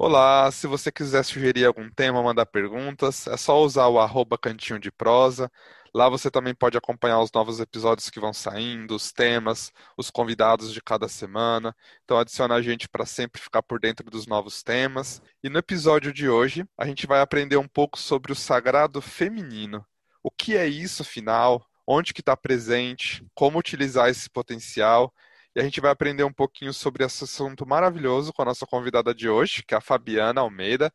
Olá, se você quiser sugerir algum tema, mandar perguntas, é só usar o arroba cantinho de prosa. Lá você também pode acompanhar os novos episódios que vão saindo, os temas, os convidados de cada semana. Então adiciona a gente para sempre ficar por dentro dos novos temas. E no episódio de hoje, a gente vai aprender um pouco sobre o sagrado feminino. O que é isso, afinal? Onde que está presente? Como utilizar esse potencial? E a gente vai aprender um pouquinho sobre esse assunto maravilhoso com a nossa convidada de hoje, que é a Fabiana Almeida.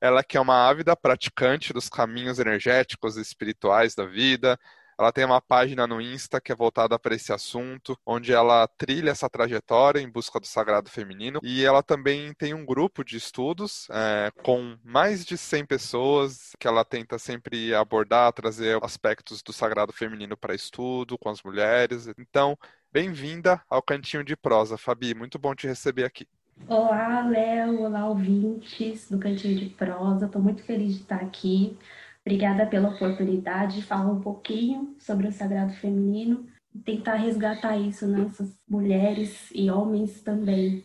Ela que é uma ávida praticante dos caminhos energéticos e espirituais da vida. Ela tem uma página no Insta que é voltada para esse assunto, onde ela trilha essa trajetória em busca do sagrado feminino. E ela também tem um grupo de estudos é, com mais de 100 pessoas que ela tenta sempre abordar, trazer aspectos do sagrado feminino para estudo com as mulheres. Então, Bem-vinda ao Cantinho de Prosa, Fabi. Muito bom te receber aqui. Olá, Léo. Olá, ouvintes do Cantinho de Prosa. Estou muito feliz de estar aqui. Obrigada pela oportunidade de falar um pouquinho sobre o sagrado feminino e tentar resgatar isso nessas mulheres e homens também.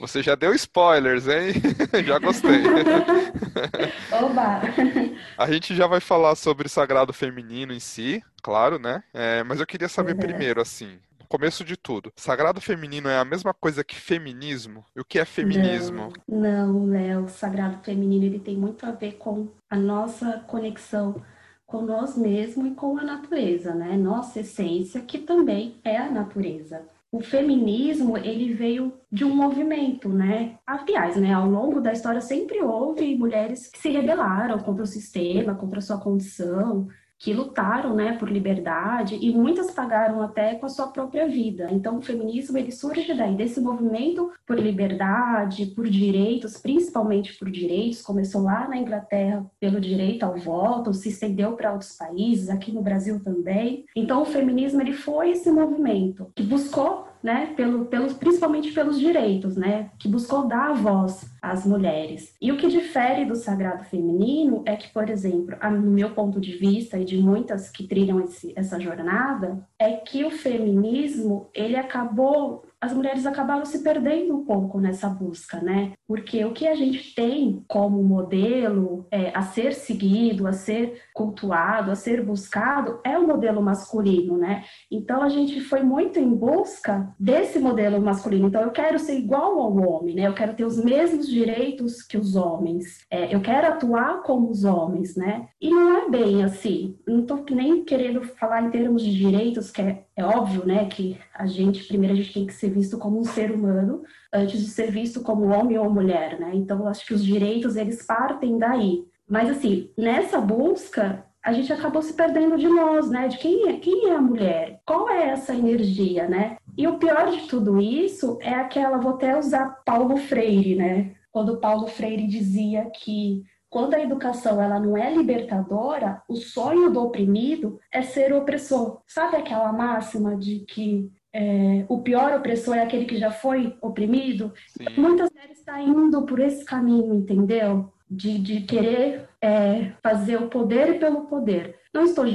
Você já deu spoilers, hein? já gostei. Oba! A gente já vai falar sobre o sagrado feminino em si, claro, né? É, mas eu queria saber uhum. primeiro, assim, começo de tudo. Sagrado feminino é a mesma coisa que feminismo? E o que é feminismo? Não, Léo. O sagrado feminino ele tem muito a ver com a nossa conexão com nós mesmos e com a natureza, né? Nossa essência, que também é a natureza. O feminismo, ele veio de um movimento, né? Aliás, né, ao longo da história sempre houve mulheres que se rebelaram contra o sistema, contra a sua condição, que lutaram, né, por liberdade e muitas pagaram até com a sua própria vida. Então, o feminismo ele surge daí desse movimento por liberdade, por direitos, principalmente por direitos. Começou lá na Inglaterra pelo direito ao voto, se estendeu para outros países, aqui no Brasil também. Então, o feminismo ele foi esse movimento que buscou né, pelo, principalmente pelos direitos, né, que buscou dar voz às mulheres. E o que difere do sagrado feminino é que, por exemplo, no meu ponto de vista e de muitas que trilham esse, essa jornada, é que o feminismo ele acabou as mulheres acabaram se perdendo um pouco nessa busca, né? Porque o que a gente tem como modelo é, a ser seguido, a ser cultuado, a ser buscado é o modelo masculino, né? Então a gente foi muito em busca desse modelo masculino. Então eu quero ser igual ao homem, né? Eu quero ter os mesmos direitos que os homens. É, eu quero atuar como os homens, né? E não é bem assim. Não estou nem querendo falar em termos de direitos, que é, é óbvio, né? Que a gente primeiro a gente tem que ser visto como um ser humano antes de ser visto como homem ou mulher, né? Então, acho que os direitos, eles partem daí. Mas, assim, nessa busca, a gente acabou se perdendo de nós, né? De quem é, quem é a mulher? Qual é essa energia, né? E o pior de tudo isso é aquela, vou até usar Paulo Freire, né? Quando Paulo Freire dizia que quando a educação ela não é libertadora, o sonho do oprimido é ser opressor. Sabe aquela máxima de que é, o pior opressor é aquele que já foi oprimido. Sim. Muitas mulheres estão indo por esse caminho, entendeu? De, de querer é, fazer o poder pelo poder. Não estou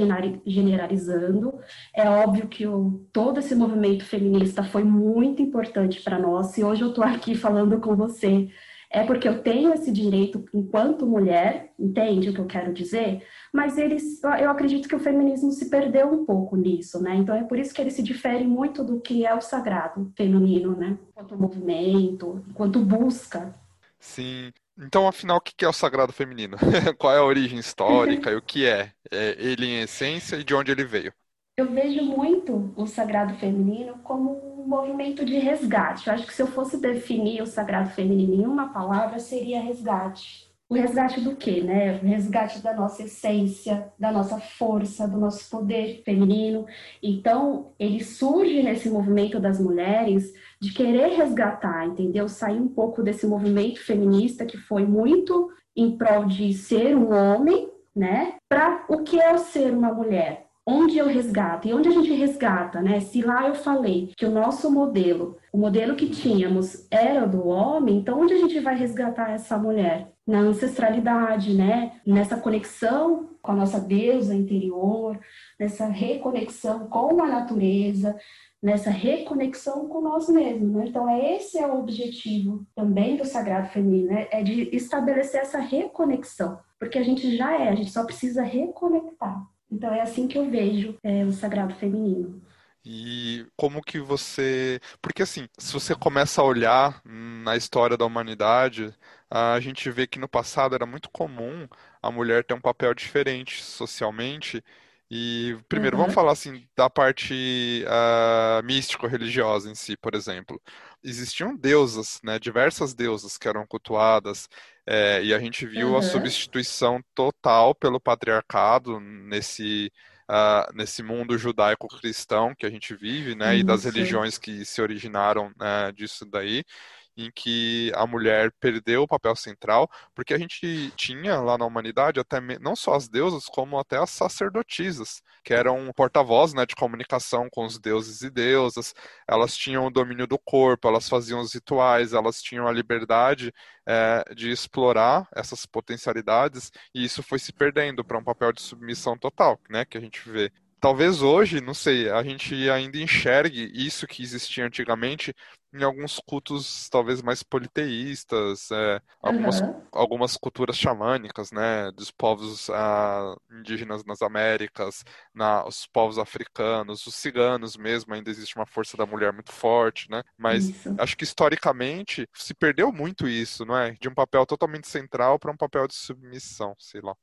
generalizando, é óbvio que o, todo esse movimento feminista foi muito importante para nós, e hoje eu estou aqui falando com você é porque eu tenho esse direito enquanto mulher, entende o que eu quero dizer? Mas eles, eu acredito que o feminismo se perdeu um pouco nisso, né? Então é por isso que ele se difere muito do que é o sagrado feminino, né? Enquanto movimento, enquanto busca. Sim. Então, afinal, o que é o sagrado feminino? Qual é a origem histórica e o que é? é ele em essência e de onde ele veio? Eu vejo muito o sagrado feminino como um movimento de resgate. Eu acho que se eu fosse definir o sagrado feminino em uma palavra, seria resgate. O resgate do quê, né? O resgate da nossa essência, da nossa força, do nosso poder feminino. Então, ele surge nesse movimento das mulheres de querer resgatar, entendeu? Sair um pouco desse movimento feminista que foi muito em prol de ser um homem, né? Para o que é o ser uma mulher onde eu resgato e onde a gente resgata, né? Se lá eu falei que o nosso modelo, o modelo que tínhamos era do homem, então onde a gente vai resgatar essa mulher? Na ancestralidade, né? Nessa conexão com a nossa deusa interior, nessa reconexão com a natureza, nessa reconexão com nós mesmos. Né? Então, esse é o objetivo também do sagrado feminino, né? é de estabelecer essa reconexão, porque a gente já é, a gente só precisa reconectar. Então, é assim que eu vejo é, o sagrado feminino. E como que você. Porque, assim, se você começa a olhar na história da humanidade, a gente vê que no passado era muito comum a mulher ter um papel diferente socialmente. E primeiro, Uhum. vamos falar assim da parte uh, místico-religiosa em si, por exemplo. Existiam deusas, né, diversas deusas que eram cultuadas, é, e a gente viu a Uhum. substituição total pelo patriarcado nesse uh, nesse mundo judaico-cristão que a gente vive, né, e das Isso. religiões que se originaram uh, disso daí em que a mulher perdeu o papel central, porque a gente tinha lá na humanidade até não só as deusas, como até as sacerdotisas, que eram porta-voz né, de comunicação com os deuses e deusas, elas tinham o domínio do corpo, elas faziam os rituais, elas tinham a liberdade é, de explorar essas potencialidades, e isso foi se perdendo para um papel de submissão total, né, que a gente vê talvez hoje, não sei, a gente ainda enxergue isso que existia antigamente em alguns cultos talvez mais politeístas, é, algumas, Uhum. algumas culturas xamânicas, né, dos povos ah, indígenas nas Américas, na, os povos africanos, os ciganos mesmo, ainda existe uma força da mulher muito forte, né, mas Isso. acho que historicamente se perdeu muito isso, não é? De um papel totalmente central para um papel de submissão, sei lá.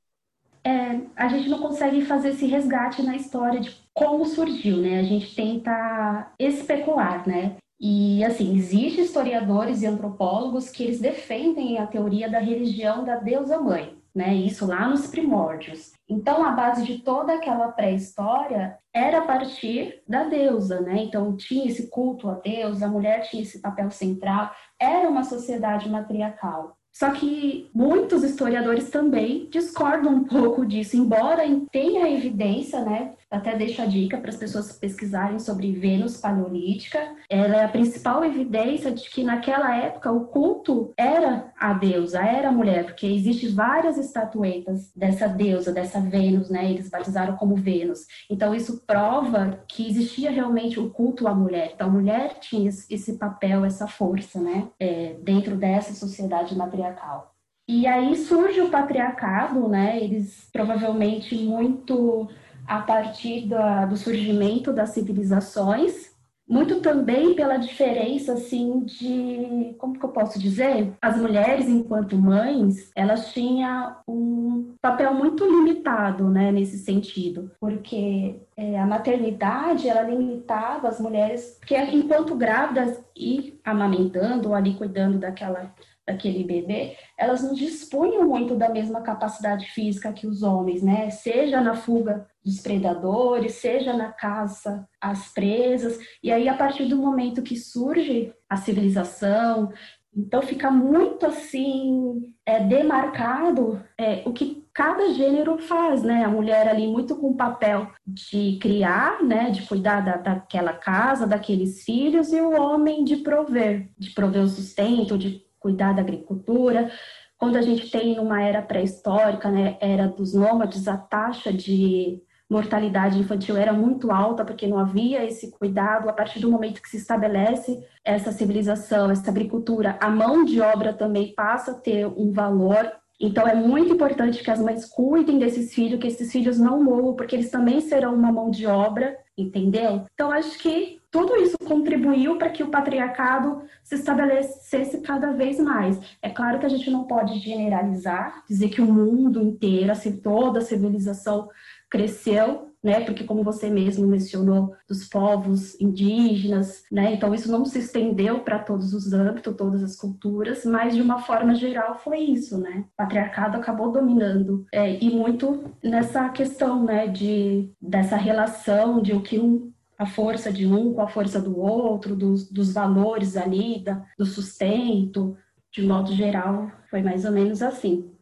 É, a gente não consegue fazer esse resgate na história de como surgiu, né? A gente tenta especular, né? E assim, existem historiadores e antropólogos que eles defendem a teoria da religião da deusa mãe, né? Isso lá nos primórdios. Então, a base de toda aquela pré-história era a partir da deusa, né? Então, tinha esse culto à deusa, a mulher tinha esse papel central, era uma sociedade matriarcal. Só que muitos historiadores também discordam um pouco disso, embora tenha evidência, né? Até deixo a dica para as pessoas pesquisarem sobre Vênus paleolítica. Ela é a principal evidência de que naquela época o culto era a deusa, era a mulher, porque existem várias estatuetas dessa deusa, dessa Vênus, né? Eles batizaram como Vênus. Então isso prova que existia realmente o culto à mulher. Então a mulher tinha esse papel, essa força, né? É, dentro dessa sociedade matriarcal. E aí surge o patriarcado, né? Eles provavelmente muito a partir da, do surgimento das civilizações, muito também pela diferença assim de como que eu posso dizer? As mulheres enquanto mães elas tinham um papel muito limitado né nesse sentido. Porque é, a maternidade ela limitava as mulheres porque enquanto grávidas e amamentando ou ali cuidando daquela daquele bebê, elas não dispunham muito da mesma capacidade física que os homens, né? Seja na fuga dos predadores, seja na caça às presas. E aí, a partir do momento que surge a civilização, então fica muito assim é, demarcado é, o que cada gênero faz, né? A mulher ali muito com o papel de criar, né? De cuidar da, daquela casa, daqueles filhos, e o homem de prover, de prover o sustento, de cuidar da agricultura. Quando a gente tem uma era pré-histórica, né, era dos nômades, a taxa de mortalidade infantil era muito alta porque não havia esse cuidado. A partir do momento que se estabelece essa civilização, essa agricultura, a mão de obra também passa a ter um valor. Então é muito importante que as mães cuidem desses filhos, que esses filhos não morram, porque eles também serão uma mão de obra, entendeu? Então acho que tudo isso contribuiu para que o patriarcado se estabelecesse cada vez mais. É claro que a gente não pode generalizar, dizer que o mundo inteiro, assim, toda a civilização cresceu, né? Porque como você mesmo mencionou, dos povos indígenas, né? Então isso não se estendeu para todos os âmbitos, todas as culturas, mas de uma forma geral foi isso, né? O patriarcado acabou dominando é, e muito nessa questão, né? De dessa relação de o que um a força de um com a força do outro, dos, dos valores ali, da, do sustento, de modo geral, foi mais ou menos assim.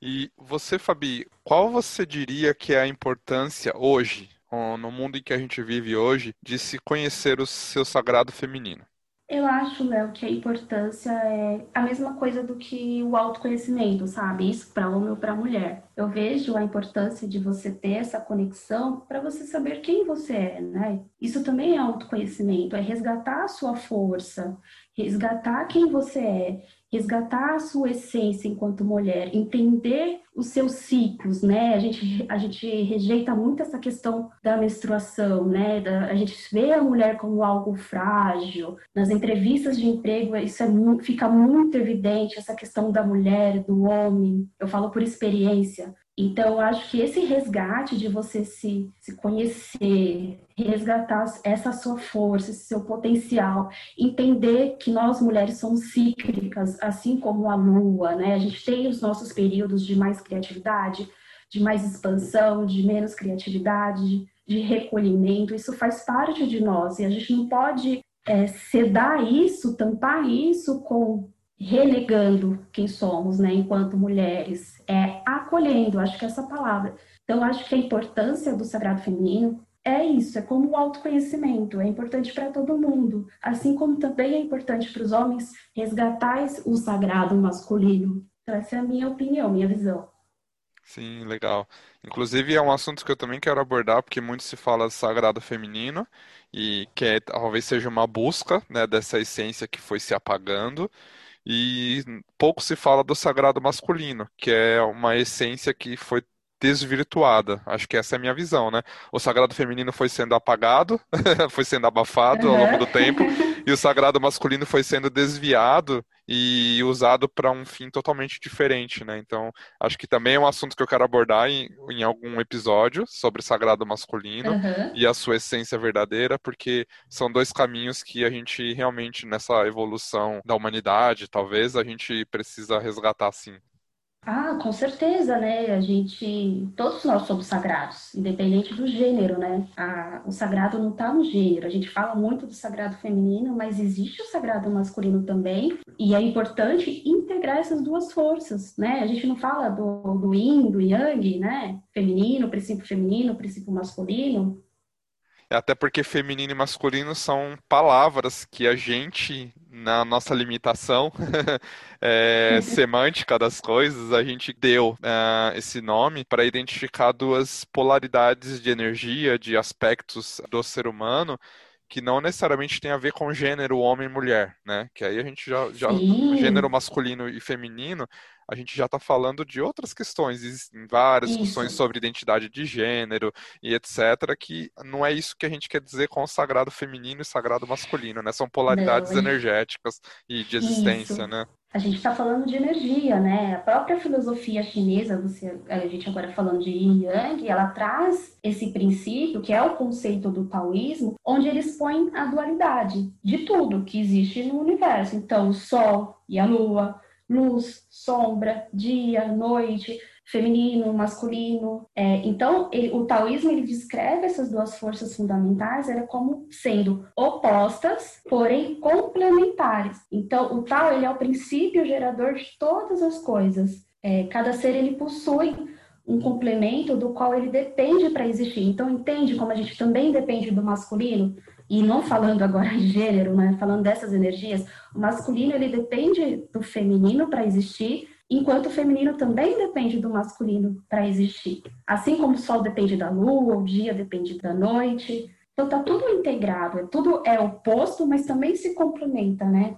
E você, Fabi, qual você diria que é a importância hoje, no mundo em que a gente vive hoje, de se conhecer o seu sagrado feminino? Eu acho, Léo, que a importância é a mesma coisa do que o autoconhecimento, sabe? Isso para homem ou para mulher. Eu vejo a importância de você ter essa conexão para você saber quem você é, né? Isso também é autoconhecimento, é resgatar a sua força, resgatar quem você é, resgatar a sua essência enquanto mulher, entender os seus ciclos, né? A gente, a gente rejeita muito essa questão da menstruação, né? Da, a gente vê a mulher como algo frágil. Nas entrevistas de emprego, isso é, fica muito evidente, essa questão da mulher, do homem. Eu falo por experiência. Então, eu acho que esse resgate de você se, se conhecer, resgatar essa sua força, esse seu potencial, entender que nós mulheres somos cíclicas, assim como a lua, né? A gente tem os nossos períodos de mais criatividade, de mais expansão, de menos criatividade, de recolhimento. Isso faz parte de nós e a gente não pode é, sedar isso, tampar isso com renegando quem somos, né, enquanto mulheres, é acolhendo, acho que é essa palavra. Então, acho que a importância do sagrado feminino é isso, é como o autoconhecimento, é importante para todo mundo, assim como também é importante para os homens resgatar o sagrado masculino. Então, essa é a minha opinião, minha visão. Sim, legal. Inclusive é um assunto que eu também quero abordar, porque muito se fala de sagrado feminino e que é, talvez seja uma busca, né, dessa essência que foi se apagando. E pouco se fala do sagrado masculino, que é uma essência que foi desvirtuada. Acho que essa é a minha visão, né? O sagrado feminino foi sendo apagado, foi sendo abafado ao longo do tempo, e o sagrado masculino foi sendo desviado e usado para um fim totalmente diferente, né? Então, acho que também é um assunto que eu quero abordar em, em algum episódio sobre sagrado masculino uhum. e a sua essência verdadeira, porque são dois caminhos que a gente realmente nessa evolução da humanidade, talvez a gente precisa resgatar sim. Ah, com certeza, né? A gente, todos nós somos sagrados, independente do gênero, né? A, o sagrado não está no gênero. A gente fala muito do sagrado feminino, mas existe o sagrado masculino também, e é importante integrar essas duas forças, né? A gente não fala do, do yin, do yang, né? Feminino, princípio feminino, princípio masculino. Até porque feminino e masculino são palavras que a gente, na nossa limitação é, semântica das coisas, a gente deu uh, esse nome para identificar duas polaridades de energia, de aspectos do ser humano que não necessariamente tem a ver com gênero homem e mulher, né? Que aí a gente já, já gênero masculino e feminino, a gente já está falando de outras questões, existem várias isso. discussões sobre identidade de gênero e etc, que não é isso que a gente quer dizer com o sagrado feminino e sagrado masculino, né? São polaridades não, energéticas e de existência, isso. né? A gente está falando de energia, né? A própria filosofia chinesa, você, a gente agora falando de Yin Yang, ela traz esse princípio, que é o conceito do taoísmo, onde eles põem a dualidade de tudo que existe no universo. Então, o Sol e a Lua, luz, sombra, dia, noite, feminino, masculino. É, então, ele, o taoísmo ele descreve essas duas forças fundamentais era como sendo opostas, porém complementares. Então, o Tao ele é o princípio gerador de todas as coisas. É, cada ser ele possui um complemento do qual ele depende para existir. Então, entende como a gente também depende do masculino? E não falando agora de gênero, né? Falando dessas energias, o masculino ele depende do feminino para existir, enquanto o feminino também depende do masculino para existir. Assim como o sol depende da lua, o dia depende da noite. Então tá tudo integrado, tudo é oposto, mas também se complementa, né?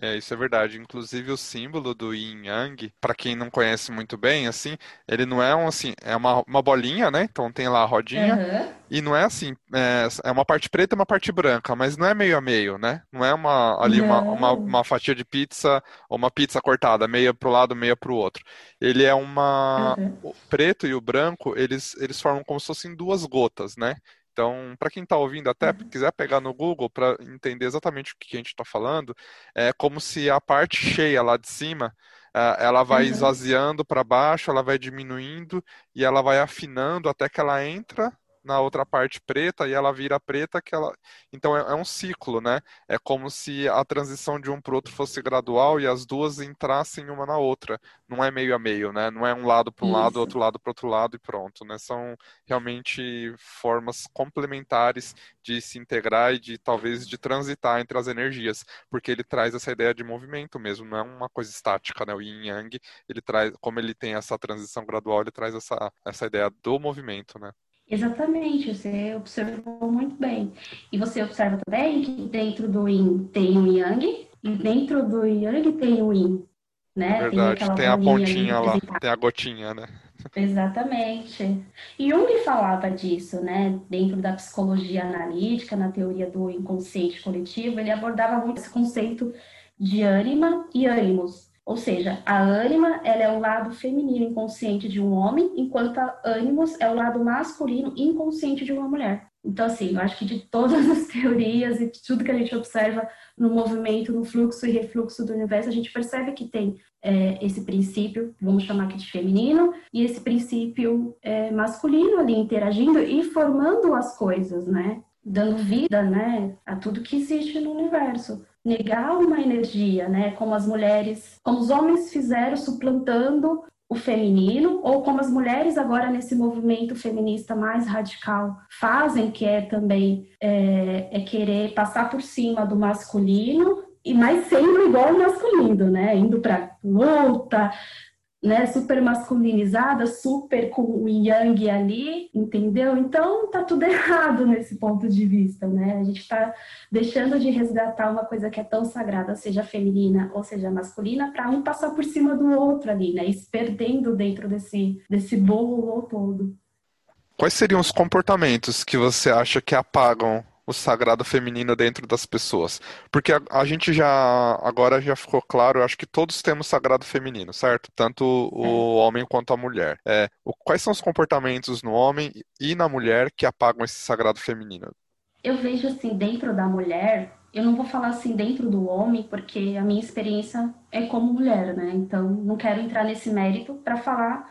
É, isso é verdade. Inclusive o símbolo do Yin Yang, para quem não conhece muito bem, assim, ele não é um assim, é uma, uma bolinha, né? Então tem lá a rodinha. Uhum. E não é assim, é, é, uma parte preta e uma parte branca, mas não é meio a meio, né? Não é uma ali uma, uma, uma, fatia de pizza ou uma pizza cortada, meia pro lado, meia pro outro. Ele é uma. Uhum. O preto e o branco, eles, eles formam como se fossem duas gotas, né? Então, para quem está ouvindo, até uhum. quiser pegar no Google para entender exatamente o que a gente está falando, é como se a parte cheia lá de cima ela vai uhum. esvaziando para baixo, ela vai diminuindo e ela vai afinando até que ela entra na outra parte preta e ela vira preta que ela. Então é, é um ciclo, né? É como se a transição de um para o outro fosse gradual e as duas entrassem uma na outra. Não é meio a meio, né? Não é um lado para um Isso. lado, outro lado para outro lado e pronto, né? São realmente formas complementares de se integrar e de talvez de transitar entre as energias, porque ele traz essa ideia de movimento mesmo, não é uma coisa estática, né? O Yin Yang, ele traz, como ele tem essa transição gradual, ele traz essa, essa ideia do movimento, né? Exatamente, você observou muito bem. E você observa também que dentro do Yin tem o Yang, e dentro do Yang tem o Yin, né? Verdade, tem, tem a pontinha lá, tem a gotinha, né? Exatamente. E Jung falava disso, né? Dentro da psicologia analítica, na teoria do inconsciente coletivo, ele abordava muito esse conceito de ânima e ânimos. Ou seja, a ânima ela é o lado feminino inconsciente de um homem, enquanto a ânimos é o lado masculino inconsciente de uma mulher. Então, assim, eu acho que de todas as teorias e de tudo que a gente observa no movimento, no fluxo e refluxo do universo, a gente percebe que tem é, esse princípio, vamos chamar aqui de feminino, e esse princípio é, masculino ali interagindo e formando as coisas, né? Dando vida, né, a tudo que existe no universo negar uma energia, né? Como as mulheres, como os homens fizeram suplantando o feminino, ou como as mulheres agora nesse movimento feminista mais radical fazem, que é também é, é querer passar por cima do masculino e mais sendo igual ao masculino, né? Indo para luta, né, super masculinizada, super com o yang ali, entendeu? Então tá tudo errado nesse ponto de vista, né? A gente está deixando de resgatar uma coisa que é tão sagrada, seja feminina ou seja masculina, para um passar por cima do outro ali, né? E se perdendo dentro desse, desse bolo todo. Quais seriam os comportamentos que você acha que apagam o sagrado feminino dentro das pessoas. Porque a, a, gente já, agora já ficou claro, eu acho que todos temos sagrado feminino, certo? Tanto o homem quanto a mulher. É, o, quais são os comportamentos no homem e na mulher que apagam esse sagrado feminino? Eu vejo assim, dentro da mulher, eu não vou falar assim dentro do homem, porque a minha experiência é como mulher, né? Então, não quero entrar nesse mérito para falar,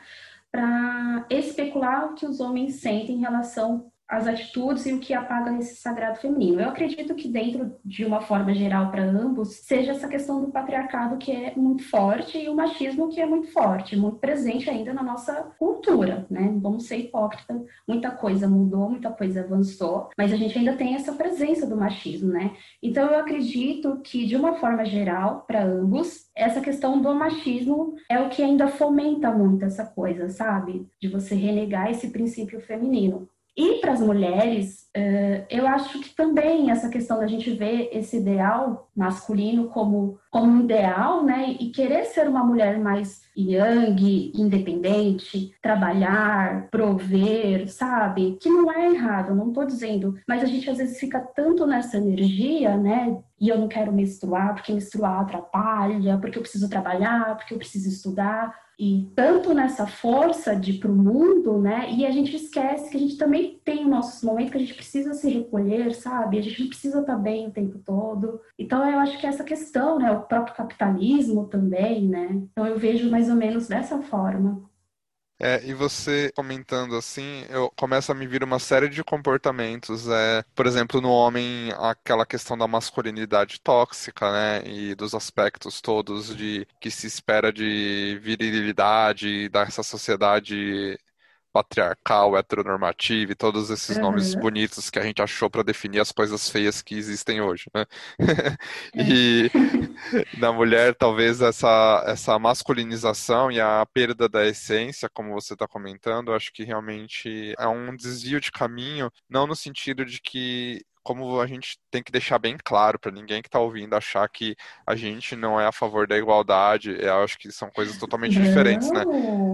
para especular o que os homens sentem em relação as atitudes e o que apaga esse sagrado feminino. Eu acredito que dentro de uma forma geral para ambos seja essa questão do patriarcado que é muito forte e o machismo que é muito forte, muito presente ainda na nossa cultura, né? Vamos ser hipócritas, muita coisa mudou, muita coisa avançou, mas a gente ainda tem essa presença do machismo, né? Então eu acredito que de uma forma geral para ambos essa questão do machismo é o que ainda fomenta muito essa coisa, sabe? De você renegar esse princípio feminino. E para as mulheres, eh, eu acho que também essa questão da gente ver esse ideal masculino como, como um ideal, né? E querer ser uma mulher mais yang, independente, trabalhar, prover, sabe? Que não é errado, não estou dizendo. Mas a gente às vezes fica tanto nessa energia, né? E eu não quero menstruar, porque menstruar atrapalha, porque eu preciso trabalhar, porque eu preciso estudar e tanto nessa força de para o mundo, né? E a gente esquece que a gente também tem nossos momentos que a gente precisa se recolher, sabe? A gente não precisa estar bem o tempo todo. Então eu acho que essa questão, né? O próprio capitalismo também, né? Então eu vejo mais ou menos dessa forma. É, e você comentando assim, eu começo a me vir uma série de comportamentos. É, por exemplo, no homem, aquela questão da masculinidade tóxica, né? E dos aspectos todos de que se espera de virilidade dessa sociedade patriarcal, heteronormativa e todos esses uhum. nomes bonitos que a gente achou para definir as coisas feias que existem hoje, né? e na mulher, talvez essa, essa masculinização e a perda da essência, como você está comentando, acho que realmente é um desvio de caminho, não no sentido de que como a gente tem que deixar bem claro para ninguém que está ouvindo achar que a gente não é a favor da igualdade. Eu acho que são coisas totalmente não. diferentes, né?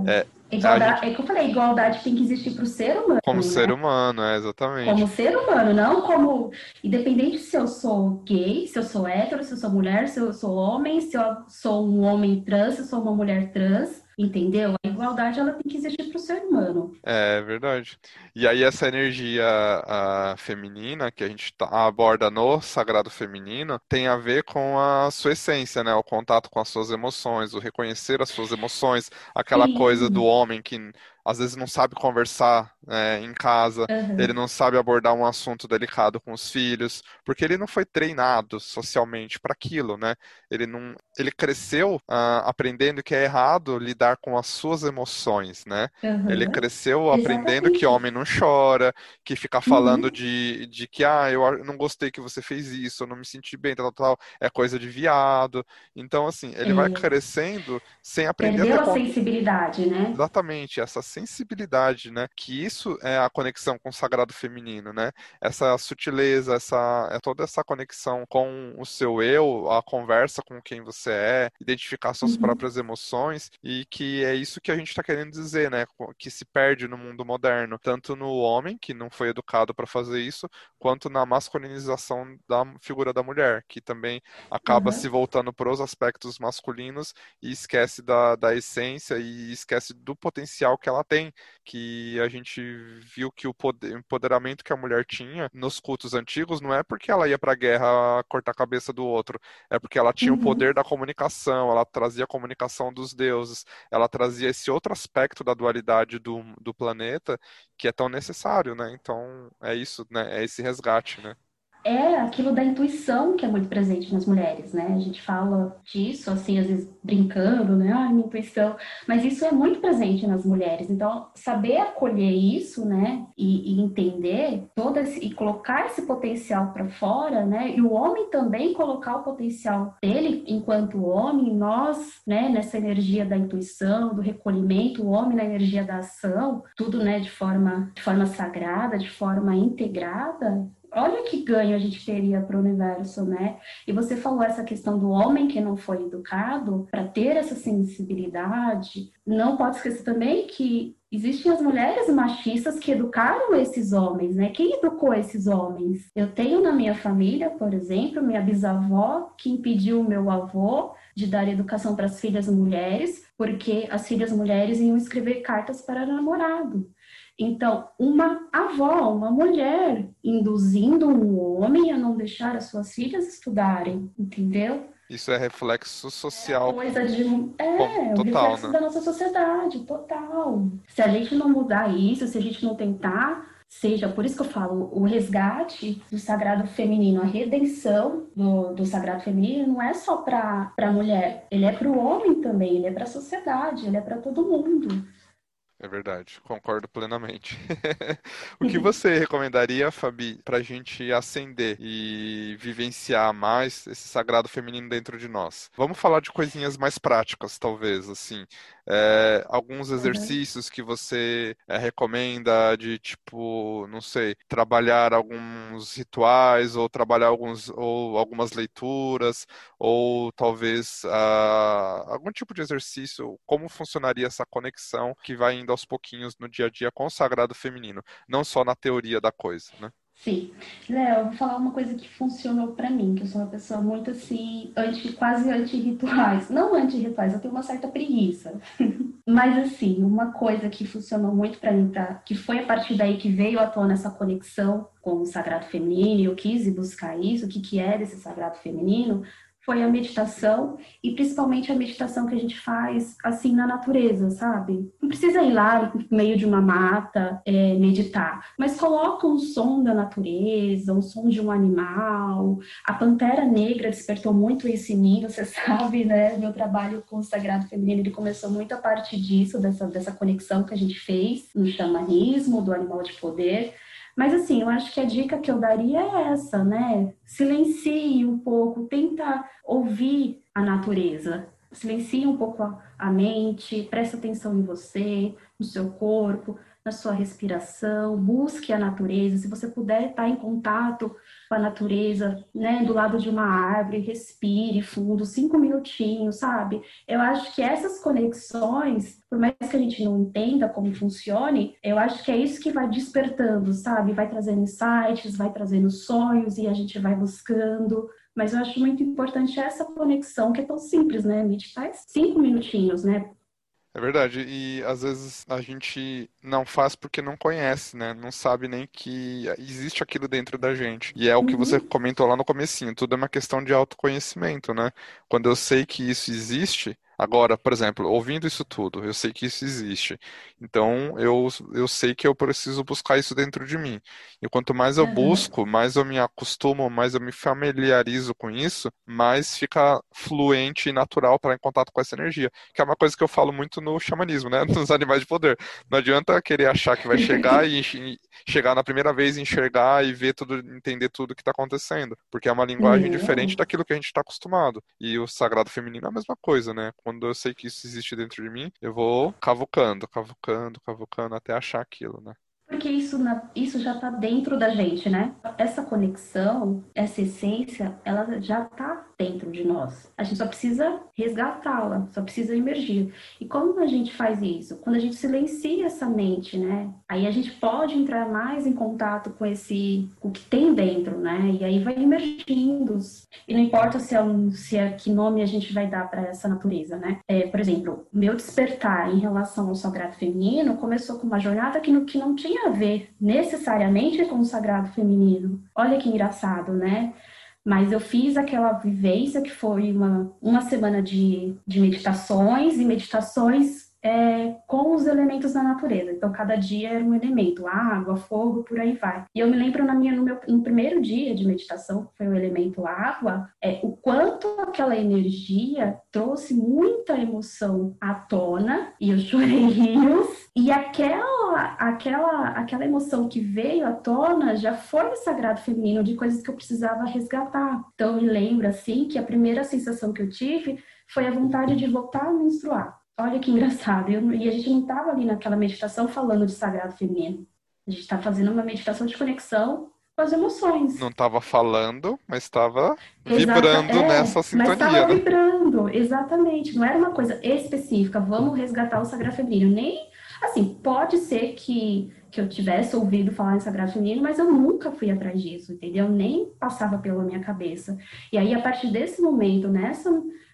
É, igualdade, gente... é que eu falei, igualdade tem que existir para o ser humano. Como né? ser humano, é, exatamente. Como ser humano, não como. Independente se eu sou gay, se eu sou hétero, se eu sou mulher, se eu sou homem, se eu sou um homem trans, se eu sou uma mulher trans. Entendeu? A igualdade ela tem que existir para o ser humano. É verdade. E aí essa energia a, feminina que a gente tá, aborda no sagrado feminino tem a ver com a sua essência, né? O contato com as suas emoções, o reconhecer as suas emoções, aquela Sim. coisa do homem que às vezes não sabe conversar é, em casa, Aham. ele não sabe abordar um assunto delicado com os filhos, porque ele não foi treinado socialmente para aquilo, né? Ele não, ele cresceu ah, aprendendo que é errado lidar com as suas emoções, né? Ele Aham. cresceu aprendendo que Exatamente. homem não chora, que ficar falando Uhum. de, de que ah, eu a- não gostei que você fez isso, eu não me senti bem, tal, tal, tal, é coisa de viado. Então, assim, ele vai É, crescendo sem aprender a perdeu ter a con- sensibilidade, né? Exatamente, essa sensibilidade, né? Que isso é a conexão com o sagrado feminino, né? Essa sutileza, essa, é toda essa conexão com o seu eu, a conversa com quem você é, identificar suas Uhum. próprias emoções, e que é isso que a gente está querendo dizer, né? Que se perde no mundo moderno, tanto no homem, que não foi educado para fazer isso, quanto na masculinização da figura da mulher, que também acaba se Aham. voltando para os aspectos masculinos e esquece da, da essência e esquece do potencial que ela tem, que a gente viu que o poder- empoderamento que a mulher tinha nos cultos antigos não é porque ela ia para a guerra cortar a cabeça do outro, é porque ela tinha o poder Uhum. da comunicação, ela trazia a comunicação dos deuses, ela trazia esse outro aspecto da dualidade do, do planeta que é tão necessário, né? Então é isso, né? É esse resgate, né? É aquilo da intuição que é muito presente nas mulheres, né? A gente fala disso, assim, às vezes brincando, né? Ai, minha intuição. Mas isso é muito presente nas mulheres. Então, saber acolher isso, né? E, e entender todo esse, e colocar esse potencial para fora, né? E o homem também colocar o potencial dele enquanto homem, nós, né? Nessa energia da intuição, do recolhimento, o homem na energia da ação, tudo, né? De forma, de forma sagrada, de forma integrada olha que ganho a gente teria para o universo, né? E você falou essa questão do homem que não foi educado para ter essa sensibilidade. Não pode esquecer também que existem as mulheres machistas que educaram esses homens, né? Quem educou esses homens? Eu tenho na minha família, por exemplo, minha bisavó que impediu o meu avô de dar educação para as filhas mulheres, porque as filhas mulheres iam escrever cartas para namorado. Então, uma avó, uma mulher, induzindo um homem a não deixar as suas filhas estudarem, entendeu? Isso é reflexo É social coisa de. É, o total, reflexo né? da nossa sociedade, total. Se a gente não mudar isso, se a gente não tentar, seja, por isso que eu falo, o resgate do sagrado feminino, a redenção do, do sagrado feminino não é só para a mulher, ele é para o homem também, ele é para a sociedade, ele é para todo mundo. É verdade, concordo plenamente. O que você recomendaria, Fabi, para a gente acender e vivenciar mais esse sagrado feminino dentro de nós? Vamos falar de coisinhas mais práticas, talvez, assim. É, alguns Uhum. exercícios que você é, recomenda de tipo, não sei, trabalhar alguns rituais ou trabalhar alguns ou algumas leituras ou talvez ah, algum tipo de exercício. Como funcionaria essa conexão que vai indo aos pouquinhos no dia a dia com o sagrado feminino, não só na teoria da coisa, né? Sim. Léo, vou falar uma coisa que funcionou pra mim, que eu sou uma pessoa muito assim, anti, quase anti-rituais. Não anti-rituais, eu tenho uma certa preguiça. Mas assim, uma coisa que funcionou muito pra mim, pra, que foi a partir daí que veio à tona essa conexão com o sagrado feminino, e eu quis buscar isso, o que, que era esse sagrado feminino, foi a meditação e principalmente a meditação que a gente faz assim na natureza, sabe? Não precisa ir lá no meio de uma mata é, meditar, mas coloca um som da natureza, um som de um animal. A Pantera Negra despertou muito isso em mim, você sabe, né? Meu trabalho com o Sagrado Feminino ele começou muito a partir disso, dessa, dessa conexão que a gente fez no xamanismo, do animal de poder. Mas assim, eu acho que a dica que eu daria é essa, né? Silencie um pouco, tenta ouvir a natureza. Silencie um pouco a, a mente, preste atenção em você, no seu corpo, na sua respiração, busque a natureza. Se você puder estar em contato com a natureza, né, do lado de uma árvore, respire fundo, cinco minutinhos, sabe? Eu acho que essas conexões, por mais que a gente não entenda como funcione, eu acho que é isso que vai despertando, sabe? Vai trazendo insights, vai trazendo sonhos e a gente vai buscando. Mas eu acho muito importante essa conexão que é tão simples, né? Meditar cinco minutinhos, né? É verdade, e às vezes a gente não faz porque não conhece, né? Não sabe nem que existe aquilo dentro da gente. E é o que você comentou lá no comecinho, tudo é uma questão de autoconhecimento, né? Quando eu sei que isso existe, Agora, por exemplo, ouvindo isso tudo, eu sei que isso existe. Então, eu, eu sei que eu preciso buscar isso dentro de mim. E quanto mais eu Aham. busco, mais eu me acostumo, mais eu me familiarizo com isso, mais fica fluente e natural para em contato com essa energia. Que é uma coisa que eu falo muito no xamanismo, né? Nos animais de poder. Não adianta querer achar que vai chegar e chegar na primeira vez, enxergar e ver tudo, entender tudo que está acontecendo. Porque é uma linguagem diferente Não. daquilo que a gente está acostumado. E o sagrado feminino é a mesma coisa, né? Quando eu sei que isso existe dentro de mim, eu vou cavucando, cavucando, cavucando até achar aquilo, né? Porque isso, na- isso já está dentro da gente, né? Essa conexão, essa essência, ela já está dentro de nós. A gente só precisa resgatá-la, só precisa emergir. E como a gente faz isso? Quando a gente silencia essa mente, né? Aí a gente pode entrar mais em contato com esse, com o que tem dentro, né? E aí vai emergindo. E não importa se é, um, se é que nome a gente vai dar para essa natureza, né? É, por exemplo, meu despertar em relação ao sagrado feminino começou com uma jornada que não, que não tinha a ver necessariamente com o sagrado feminino. Olha que engraçado, né? Mas eu fiz aquela vivência que foi uma, uma semana de, de meditações e meditações é, com os elementos da natureza. Então, cada dia era um elemento, água, fogo, por aí vai. E eu me lembro na minha, no, meu, no primeiro dia de meditação, que foi o elemento água, é, o quanto aquela energia trouxe muita emoção à tona, e eu chorei rios, e aquela, aquela, aquela emoção que veio à tona já foi o sagrado feminino de coisas que eu precisava resgatar. Então, eu me lembro, assim, que a primeira sensação que eu tive foi a vontade de voltar a menstruar. Olha que engraçado. Eu, e a gente não estava ali naquela meditação falando de sagrado feminino. A gente está fazendo uma meditação de conexão com as emoções. Não estava falando, mas estava vibrando é, nessa Mas sintonia, estava né? vibrando, exatamente. Não era uma coisa específica, vamos resgatar o sagrado feminino. Nem, assim, pode ser que, que eu tivesse ouvido falar em sagrado feminino, mas eu nunca fui atrás disso, entendeu? Nem passava pela minha cabeça. E aí, a partir desse momento, nessa,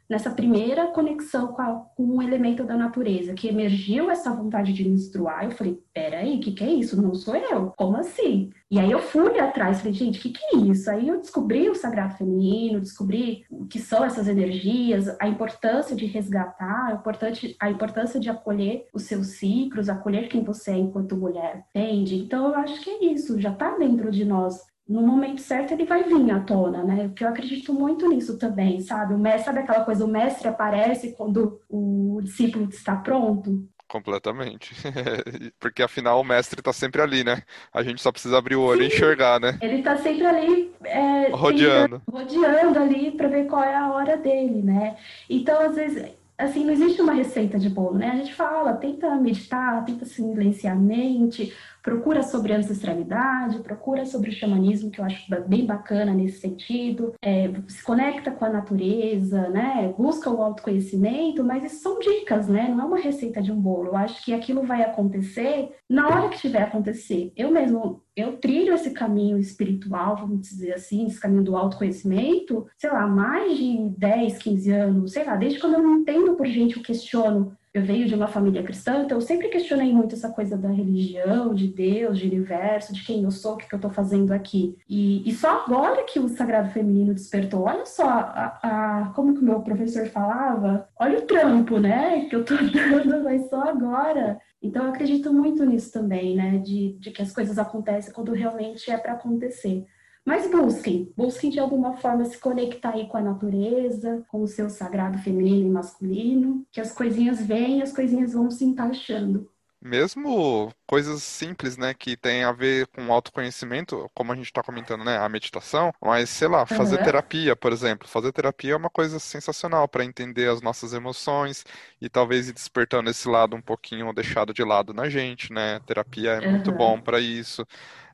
nessa primeira conexão com, a, com um elemento da natureza, que emergiu essa vontade de menstruar, eu falei, peraí, o que, que é isso? Não sou eu? Como assim? E aí eu fui atrás, falei, gente, o que, que é isso? Aí eu descobri o sagrado feminino, descobri o que são essas energias, a importância de resgatar, a, importante, a importância de acolher os seus ciclos, acolher quem você é enquanto mulher, entende? Então eu acho que é isso, já está dentro de nós. No momento certo ele vai vir à tona, né? Porque eu acredito muito nisso também, sabe? O mestre, sabe aquela coisa, o mestre aparece quando o discípulo está pronto? Completamente. Porque afinal o mestre está sempre ali, né? A gente só precisa abrir o olho e enxergar, né? Ele tá sempre ali é, Rodeando. rodeando ali para ver qual é a hora dele, né? Então, às vezes, assim, não existe uma receita de bolo, né? A gente fala, tenta meditar, tenta silenciar a mente, procura sobre a ancestralidade, procura sobre o xamanismo, que eu acho bem bacana nesse sentido, é, se conecta com a natureza, né? Busca o autoconhecimento, mas isso são dicas, né? Não é uma receita de um bolo. Eu acho que aquilo vai acontecer na hora que tiver acontecer. Eu mesmo, eu trilho esse caminho espiritual, vamos dizer assim, esse caminho do autoconhecimento, sei lá, mais de 10, 15 anos, sei lá, desde quando eu não entendo por gente, eu questiono. Eu venho de uma família cristã, então eu sempre questionei muito essa coisa da religião, de Deus, de universo, de quem eu sou, o que, que eu tô fazendo aqui. E, e só agora que o Sagrado Feminino despertou, olha só, a, a- como que o meu professor falava, olha o trampo, né, que eu tô dando, mas só agora. Então eu acredito muito nisso também, né, de, de que as coisas acontecem quando realmente é para acontecer. Mas busquem, busquem de alguma forma se conectar aí com a natureza, com o seu sagrado feminino e masculino, que as coisinhas vêm, as coisinhas vão se encaixando. Mesmo coisas simples, né, que tem a ver com autoconhecimento, como a gente está comentando, né, a meditação, mas sei lá, fazer Aham. terapia, por exemplo. Fazer terapia é uma coisa sensacional para entender as nossas emoções e talvez ir despertando esse lado um pouquinho deixado de lado na gente, né? Terapia é muito Aham. bom para isso.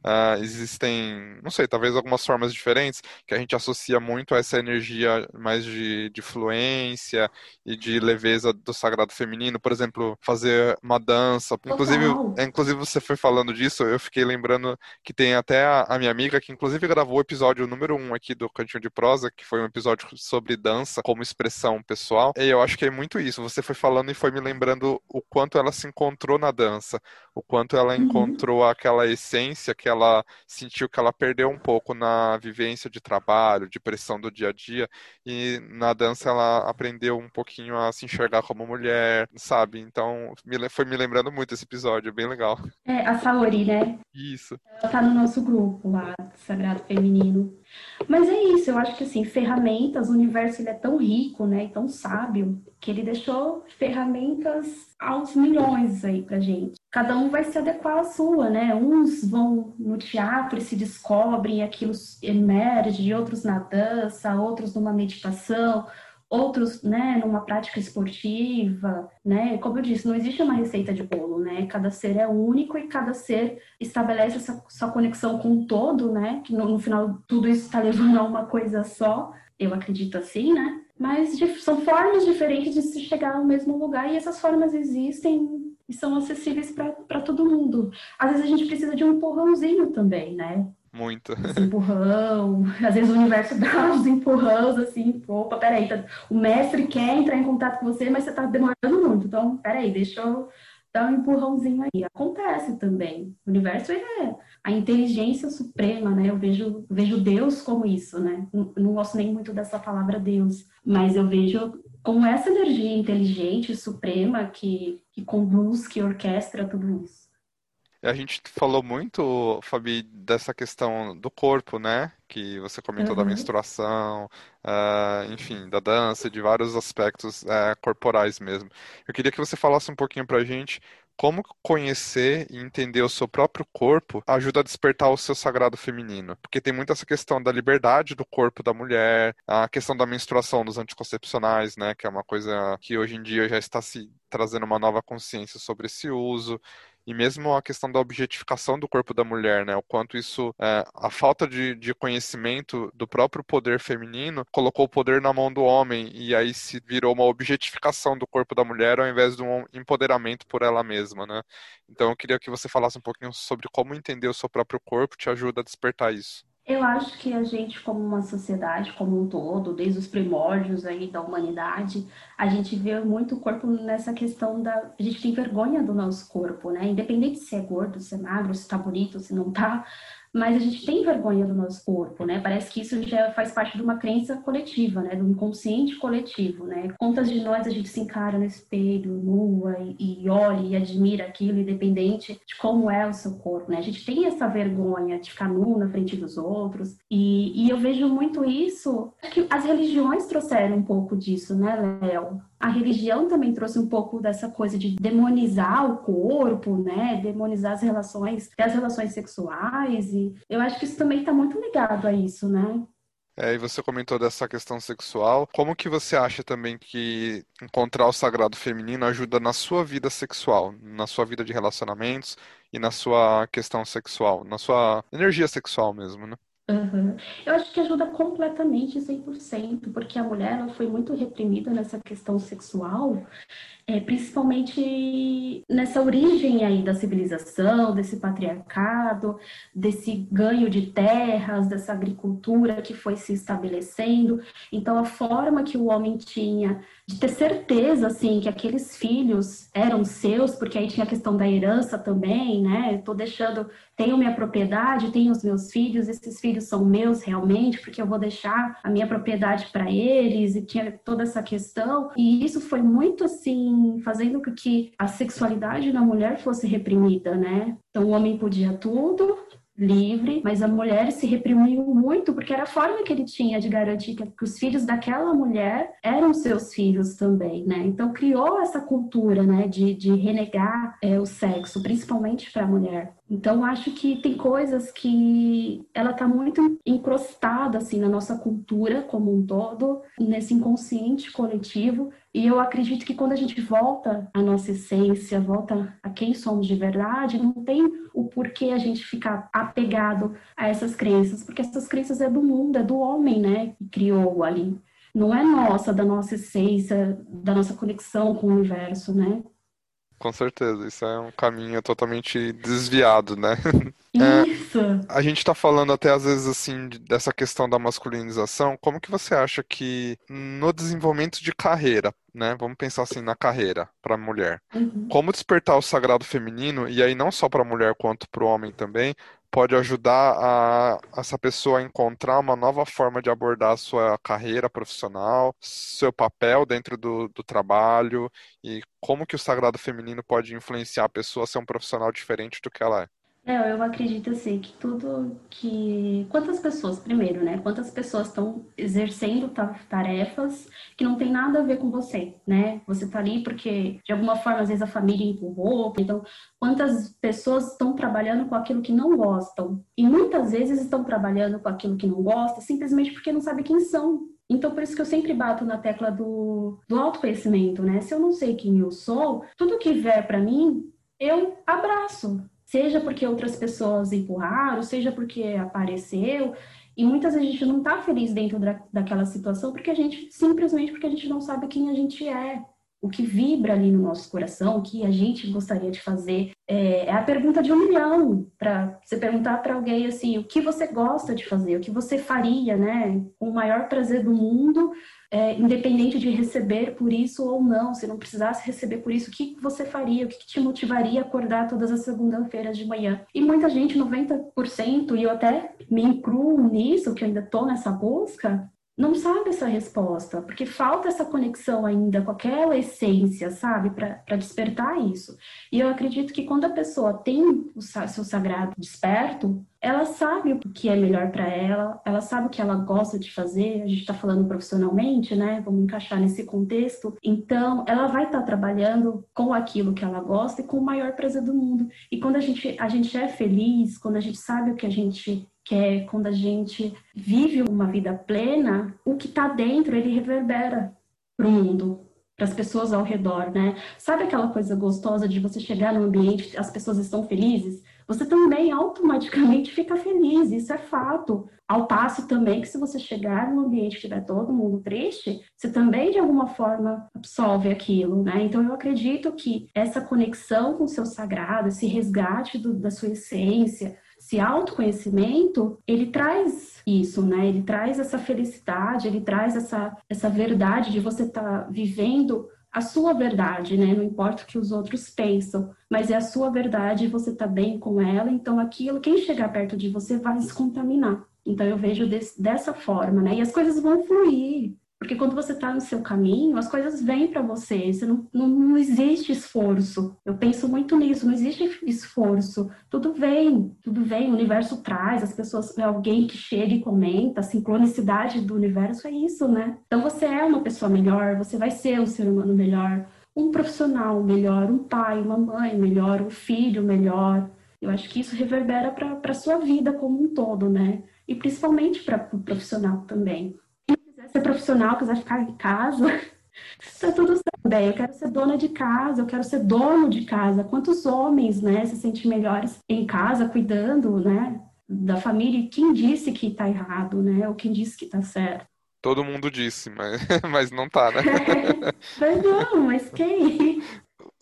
Ah, existem, não sei, talvez algumas formas diferentes que a gente associa muito a essa energia mais de, de fluência e de leveza do sagrado feminino. Por exemplo, fazer uma dança inclusive, é, inclusive você foi falando disso, eu fiquei lembrando que tem até a, a minha amiga que inclusive gravou o episódio número um aqui do Cantinho de Prosa, que foi um episódio sobre dança como expressão pessoal. E eu acho que é muito isso. Você foi falando e foi me lembrando o quanto ela se encontrou na dança, o quanto ela uhum. encontrou aquela essência que ela sentiu que ela perdeu um pouco na vivência de trabalho, de pressão do dia a dia. E na dança ela aprendeu um pouquinho a se enxergar como mulher, sabe? Então foi me lembrando muito esse episódio, bem legal. É, a Saori, né? Isso. Ela tá no nosso grupo lá, Sagrado Feminino. Mas é isso, eu acho que assim, ferramentas, o universo ele é tão rico, né, e tão sábio, que ele deixou ferramentas aos milhões aí pra gente. Cada um vai se adequar à sua, né? Uns vão no teatro e se descobrem aquilo emerge, outros na dança, outros numa meditação, outros, né, numa prática esportiva, né? Como eu disse, não existe uma receita de bolo, né? Cada ser é único e cada ser estabelece essa sua conexão com o todo, né? Que no, no final tudo isso está levando a uma coisa só. Eu acredito assim, né? Mas são formas diferentes de se chegar ao mesmo lugar e essas formas existem e são acessíveis para todo mundo. Às vezes a gente precisa de um empurrãozinho também, né? Muito. Esse empurrão. Às vezes o universo dá uns empurrões assim, opa, peraí, tá... o mestre quer entrar em contato com você, mas você tá demorando muito. Então, peraí, deixa eu dar um empurrãozinho aí. Acontece também. O universo é a inteligência suprema, né? Eu vejo, vejo Deus como isso, né? Não, não gosto nem muito dessa palavra Deus, mas eu vejo como essa energia inteligente, suprema, que, que conduz, que orquestra tudo isso. A gente falou muito, Fabi, dessa questão do corpo, né? Que você comentou uhum. da menstruação, uh, enfim, da dança, de vários aspectos uh, corporais mesmo. Eu queria que você falasse um pouquinho pra gente como conhecer e entender o seu próprio corpo ajuda a despertar o seu sagrado feminino. Porque tem muito essa questão da liberdade do corpo da mulher, a questão da menstruação dos anticoncepcionais, né? Que é uma coisa que hoje em dia já está se trazendo uma nova consciência sobre esse uso e mesmo a questão da objetificação do corpo da mulher, né? O quanto isso, é, a falta de, de conhecimento do próprio poder feminino colocou o poder na mão do homem e aí se virou uma objetificação do corpo da mulher ao invés de um empoderamento por ela mesma, né? Então eu queria que você falasse um pouquinho sobre como entender o seu próprio corpo te ajuda a despertar isso. Eu acho que a gente, como uma sociedade como um todo, desde os primórdios aí da humanidade, a gente vê muito o corpo nessa questão da. A gente tem vergonha do nosso corpo, né? Independente se é gordo, se é magro, se tá bonito, se não tá, mas a gente tem vergonha do nosso corpo, né? Parece que isso já faz parte de uma crença coletiva, né? Do inconsciente coletivo, né? Quantas de nós a gente se encara no espelho, nua, e, e olha e admira aquilo, independente de como é o seu corpo, né? A gente tem essa vergonha de ficar nu na frente dos outros, e, e eu vejo muito isso, que as religiões trouxeram um pouco disso, né, Léo? A religião também trouxe um pouco dessa coisa de demonizar o corpo, né? Demonizar as relações, as relações sexuais. E eu acho que isso também está muito ligado a isso, né? É, e você comentou dessa questão sexual. Como que você acha também que encontrar o sagrado feminino ajuda na sua vida sexual, na sua vida de relacionamentos e na sua questão sexual, na sua energia sexual mesmo, né? Uhum. Eu acho que ajuda completamente 100%, porque a mulher ela foi muito reprimida nessa questão sexual é, principalmente nessa origem aí da civilização, desse patriarcado, desse ganho de terras, dessa agricultura que foi se estabelecendo. Então, a forma que o homem tinha de ter certeza, assim, que aqueles filhos eram seus, porque aí tinha a questão da herança também, né? Estou deixando, tenho minha propriedade, tenho os meus filhos, esses filhos são meus realmente, porque eu vou deixar a minha propriedade para eles, e tinha toda essa questão. E isso foi muito, assim, fazendo com que a sexualidade na mulher fosse reprimida, né? Então o homem podia tudo, livre, mas a mulher se reprimiu muito porque era a forma que ele tinha de garantir que, os filhos daquela mulher eram seus filhos também, né? Então criou essa cultura, né, de, de renegar é, o sexo, principalmente para a mulher. Então acho que tem coisas que ela está muito encrostada assim na nossa cultura como um todo, nesse inconsciente coletivo e eu acredito que quando a gente volta à nossa essência, volta a quem somos de verdade, não tem o porquê a gente ficar apegado a essas crenças, porque essas crenças é do mundo, é do homem, né, que criou ali. Não é nossa, da nossa essência, da nossa conexão com o universo, né? Com certeza, isso é um caminho totalmente desviado, né? Isso. É, a gente está falando até às vezes assim dessa questão da masculinização. Como que você acha que no desenvolvimento de carreira, né? Vamos pensar assim na carreira para a mulher. Uhum. Como despertar o sagrado feminino e aí não só para a mulher quanto para o homem também pode ajudar a essa pessoa a encontrar uma nova forma de abordar a sua carreira profissional, seu papel dentro do, do trabalho e como que o sagrado feminino pode influenciar a pessoa a ser um profissional diferente do que ela é. É, eu acredito assim que tudo que. Quantas pessoas, primeiro, né? Quantas pessoas estão exercendo tarefas que não tem nada a ver com você, né? Você tá ali porque, de alguma forma, às vezes a família empurrou. Então, quantas pessoas estão trabalhando com aquilo que não gostam? E muitas vezes estão trabalhando com aquilo que não gostam simplesmente porque não sabem quem são. Então, por isso que eu sempre bato na tecla do, do autoconhecimento, né? Se eu não sei quem eu sou, tudo que vier para mim, eu abraço seja porque outras pessoas empurraram, seja porque apareceu. E muitas vezes a gente não está feliz dentro da, daquela situação porque a gente simplesmente porque a gente não sabe quem a gente é, o que vibra ali no nosso coração, o que a gente gostaria de fazer. É, é a pergunta de um milhão para você perguntar para alguém assim, o que você gosta de fazer, o que você faria, né, com o maior prazer do mundo é, independente de receber por isso ou não, se não precisasse receber por isso, o que você faria? O que te motivaria a acordar todas as segundas-feiras de manhã? E muita gente, 90%, e eu até me incluo nisso, que eu ainda estou nessa busca, não sabe essa resposta, porque falta essa conexão ainda com aquela essência, sabe, para despertar isso. E eu acredito que quando a pessoa tem o seu sagrado desperto, ela sabe o que é melhor para ela, ela sabe o que ela gosta de fazer. A gente está falando profissionalmente, né? Vamos encaixar nesse contexto. Então, ela vai estar tá trabalhando com aquilo que ela gosta e com o maior prazer do mundo. E quando a gente, a gente é feliz, quando a gente sabe o que a gente que é quando a gente vive uma vida plena, o que está dentro ele reverbera para o mundo, para as pessoas ao redor, né? Sabe aquela coisa gostosa de você chegar no ambiente, as pessoas estão felizes? Você também automaticamente fica feliz, isso é fato. Ao passo também que se você chegar num ambiente que tiver todo mundo triste, você também de alguma forma absorve aquilo, né? Então eu acredito que essa conexão com o seu sagrado, esse resgate do, da sua essência, esse autoconhecimento, ele traz isso, né? Ele traz essa felicidade, ele traz essa, essa verdade de você estar tá vivendo a sua verdade, né? Não importa o que os outros pensam, mas é a sua verdade e você tá bem com ela, então aquilo, quem chegar perto de você vai se contaminar. Então eu vejo desse, dessa forma, né? E as coisas vão fluir. Porque quando você está no seu caminho, as coisas vêm para você. você não, não, não, existe esforço. Eu penso muito nisso, não existe esforço. Tudo vem, tudo vem, o universo traz, as pessoas, é alguém que chega e comenta, a sincronicidade do universo é isso, né? Então você é uma pessoa melhor, você vai ser um ser humano melhor, um profissional melhor, um pai, uma mãe melhor, um filho melhor. Eu acho que isso reverbera para a sua vida como um todo, né? E principalmente para o profissional também ser profissional, quiser ficar em casa, tá tudo bem. Eu quero ser dona de casa, eu quero ser dono de casa. Quantos homens, né, se sentem melhores em casa, cuidando, né, da família? E quem disse que tá errado, né? Ou quem disse que tá certo? Todo mundo disse, mas, mas não tá, né? mas não, mas quem?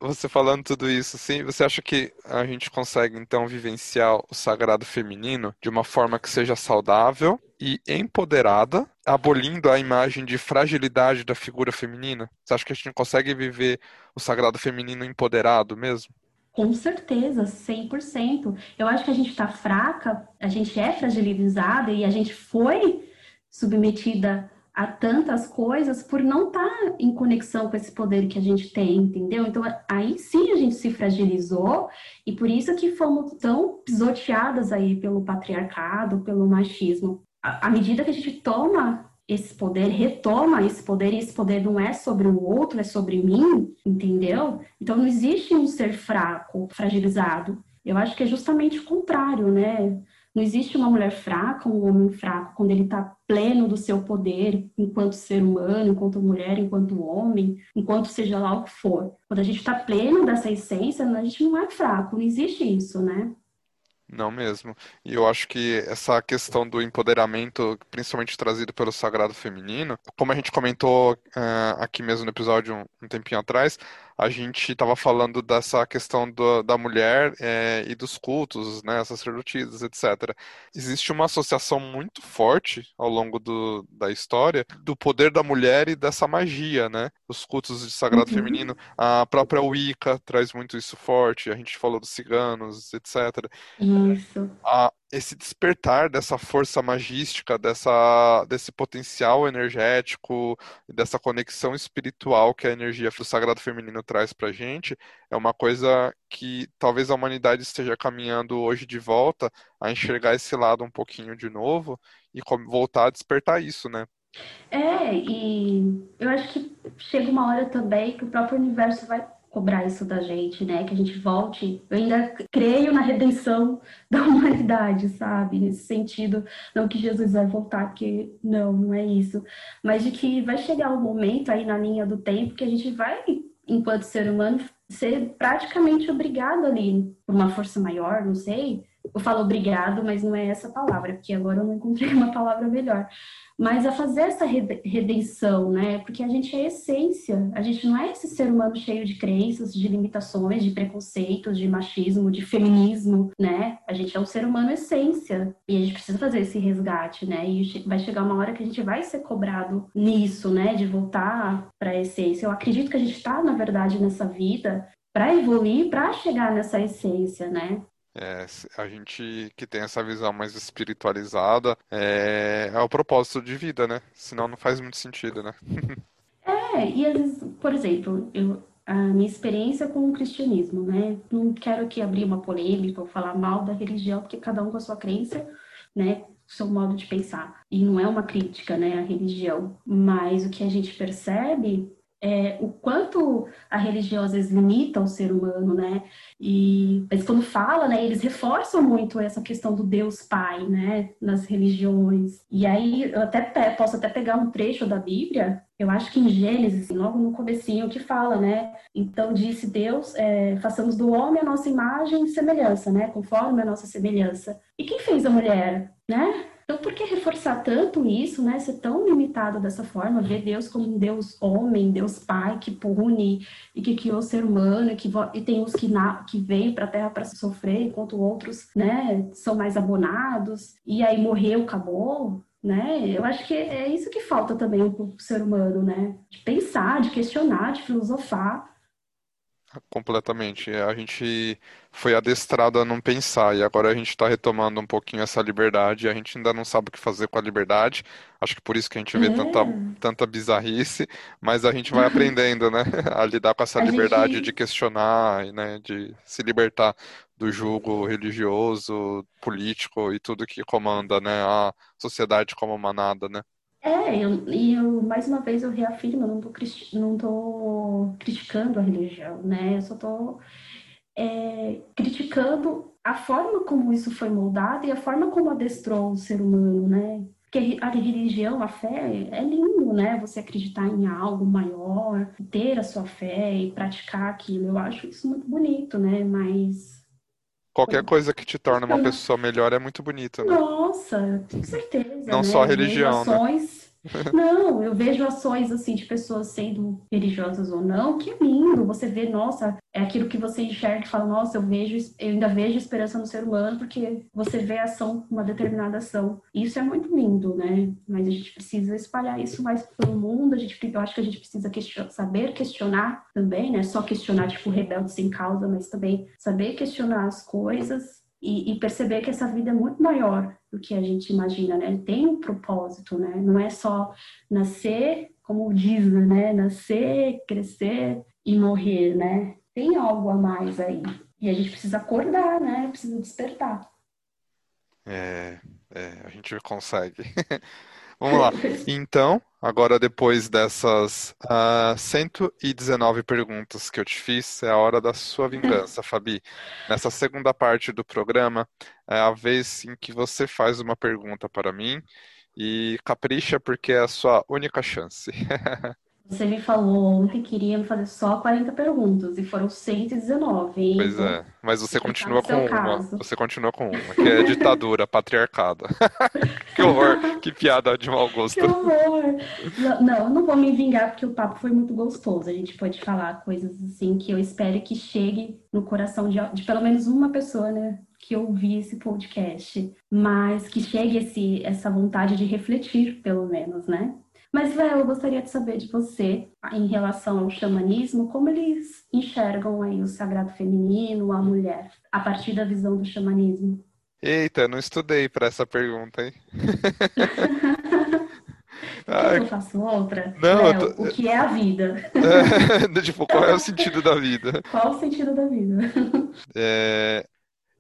Você falando tudo isso, sim, você acha que a gente consegue então vivenciar o sagrado feminino de uma forma que seja saudável e empoderada, abolindo a imagem de fragilidade da figura feminina? Você acha que a gente consegue viver o sagrado feminino empoderado mesmo? Com certeza, 100%. Eu acho que a gente está fraca, a gente é fragilizada e a gente foi submetida a tantas coisas por não estar tá em conexão com esse poder que a gente tem, entendeu? Então aí sim a gente se fragilizou e por isso que fomos tão pisoteadas aí pelo patriarcado, pelo machismo. À medida que a gente toma esse poder, retoma esse poder, e esse poder não é sobre o outro, é sobre mim, entendeu? Então não existe um ser fraco, fragilizado. Eu acho que é justamente o contrário, né? Não existe uma mulher fraca, um homem fraco, quando ele está pleno do seu poder, enquanto ser humano, enquanto mulher, enquanto homem, enquanto seja lá o que for. Quando a gente está pleno dessa essência, a gente não é fraco, não existe isso, né? Não mesmo. E eu acho que essa questão do empoderamento, principalmente trazido pelo sagrado feminino, como a gente comentou uh, aqui mesmo no episódio um, um tempinho atrás, a gente estava falando dessa questão do, da mulher é, e dos cultos, né, sacerdotisas, etc. Existe uma associação muito forte ao longo do, da história do poder da mulher e dessa magia, né? Os cultos de sagrado uhum. feminino, a própria Wicca traz muito isso forte. A gente falou dos ciganos, etc. Isso. A, esse despertar dessa força magística, dessa, desse potencial energético, dessa conexão espiritual que a energia do sagrado feminino traz para gente, é uma coisa que talvez a humanidade esteja caminhando hoje de volta a enxergar esse lado um pouquinho de novo e voltar a despertar isso, né? É, e eu acho que chega uma hora também que o próprio universo vai cobrar isso da gente, né? Que a gente volte. Eu ainda creio na redenção da humanidade, sabe? Nesse sentido, não que Jesus vai voltar, porque não, não é isso. Mas de que vai chegar um momento aí na linha do tempo que a gente vai, enquanto ser humano, ser praticamente obrigado ali por uma força maior, não sei. Eu falo obrigado, mas não é essa palavra, porque agora eu não encontrei uma palavra melhor mas a fazer essa redenção, né? Porque a gente é essência, a gente não é esse ser humano cheio de crenças, de limitações, de preconceitos, de machismo, de feminismo, né? A gente é um ser humano essência e a gente precisa fazer esse resgate, né? E vai chegar uma hora que a gente vai ser cobrado nisso, né? De voltar para a essência. Eu acredito que a gente está, na verdade, nessa vida para evoluir, para chegar nessa essência, né? É, a gente que tem essa visão mais espiritualizada é, é o propósito de vida, né? Senão não faz muito sentido, né? é, e às vezes, por exemplo, eu, a minha experiência com o cristianismo, né? Não quero aqui abrir uma polêmica ou falar mal da religião, porque cada um com a sua crença, né? seu modo de pensar. E não é uma crítica, né, à religião. Mas o que a gente percebe é, o quanto a religião às vezes limita o ser humano, né? E mas quando fala, né, eles reforçam muito essa questão do Deus Pai, né, nas religiões. E aí eu até posso até pegar um trecho da Bíblia, eu acho que em Gênesis, logo no comecinho, que fala, né? Então disse Deus, é, façamos do homem a nossa imagem e semelhança, né? Conforme a nossa semelhança. E quem fez a mulher, né? Então, por que reforçar tanto isso, né? Ser tão limitado dessa forma, ver Deus como um Deus homem, Deus pai que pune e que criou o ser humano, e, que, e tem os que, que veio para a Terra para sofrer, enquanto outros, né, são mais abonados, e aí morreu, acabou, né? Eu acho que é isso que falta também para o ser humano, né? De pensar, de questionar, de filosofar Completamente. A gente foi adestrado a não pensar e agora a gente está retomando um pouquinho essa liberdade. A gente ainda não sabe o que fazer com a liberdade. Acho que por isso que a gente vê tanta, É. tanta bizarrice, mas a gente vai aprendendo, né, a lidar com essa A liberdade de gente. questionar, e, né, de se libertar do jugo religioso, político e tudo que comanda, né, a sociedade como manada, né? É, eu, e eu, mais uma vez eu reafirmo, eu não tô, não criticando a religião, né? Eu só tô é, criticando a forma como isso foi moldado e a forma como adestrou o ser humano, né? Porque a religião, a fé, é lindo, né? Você acreditar em algo maior, ter a sua fé e praticar aquilo. Eu acho isso muito bonito, né? Mas, Qualquer coisa que te torne uma pessoa melhor é muito bonito, né? Nossa, com certeza, Não só a né? Eu vejo religião, né? ações. Não, eu vejo ações assim de pessoas sendo religiosas ou não, que é lindo. Você vê, nossa, é aquilo que você enxerga e fala, nossa, eu vejo, eu ainda vejo esperança no ser humano, porque você vê a ação, uma determinada ação. Isso é muito lindo, né? Mas a gente precisa espalhar isso mais pelo mundo. A gente, eu acho que a gente precisa question- saber questionar também, né? Só questionar, tipo, rebelde sem causa, mas também saber questionar as coisas e, e perceber que essa vida é muito maior do que a gente imagina, né? Tem um propósito, né? Não é só nascer, como diz, né? Nascer, crescer e morrer, né? Tem algo a mais aí. E a gente precisa acordar, né? Precisa despertar. É, é, a gente consegue. Vamos lá. Então, agora depois dessas ah, 119 perguntas que eu te fiz, é a hora da sua vingança, Fabi. Nessa segunda parte do programa, é a vez em que você faz uma pergunta para mim e capricha porque é a sua única chance. Você me falou ontem que iria fazer só 40 perguntas e foram 119, hein? Pois é, mas você continua com uma. caso. Você continua com uma, que é ditadura, patriarcado. Que horror, que piada de mau Que gosto. horror! Não, não vou me vingar porque o papo foi muito gostoso. A gente pode falar coisas assim que eu espero que chegue no coração de, de pelo menos uma pessoa, né, que ouvir esse podcast, mas que chegue esse, essa vontade de refletir, pelo menos, né? Mas, Léo, eu gostaria de saber de você, em relação ao xamanismo, como eles enxergam aí o sagrado feminino, a mulher, a partir da visão do xamanismo. Eita, não estudei para essa pergunta, hein? Ai, eu faça outra? não, eu Léo, tô... o que é a vida? é, tipo, qual é o sentido da vida? Qual o sentido da vida? É,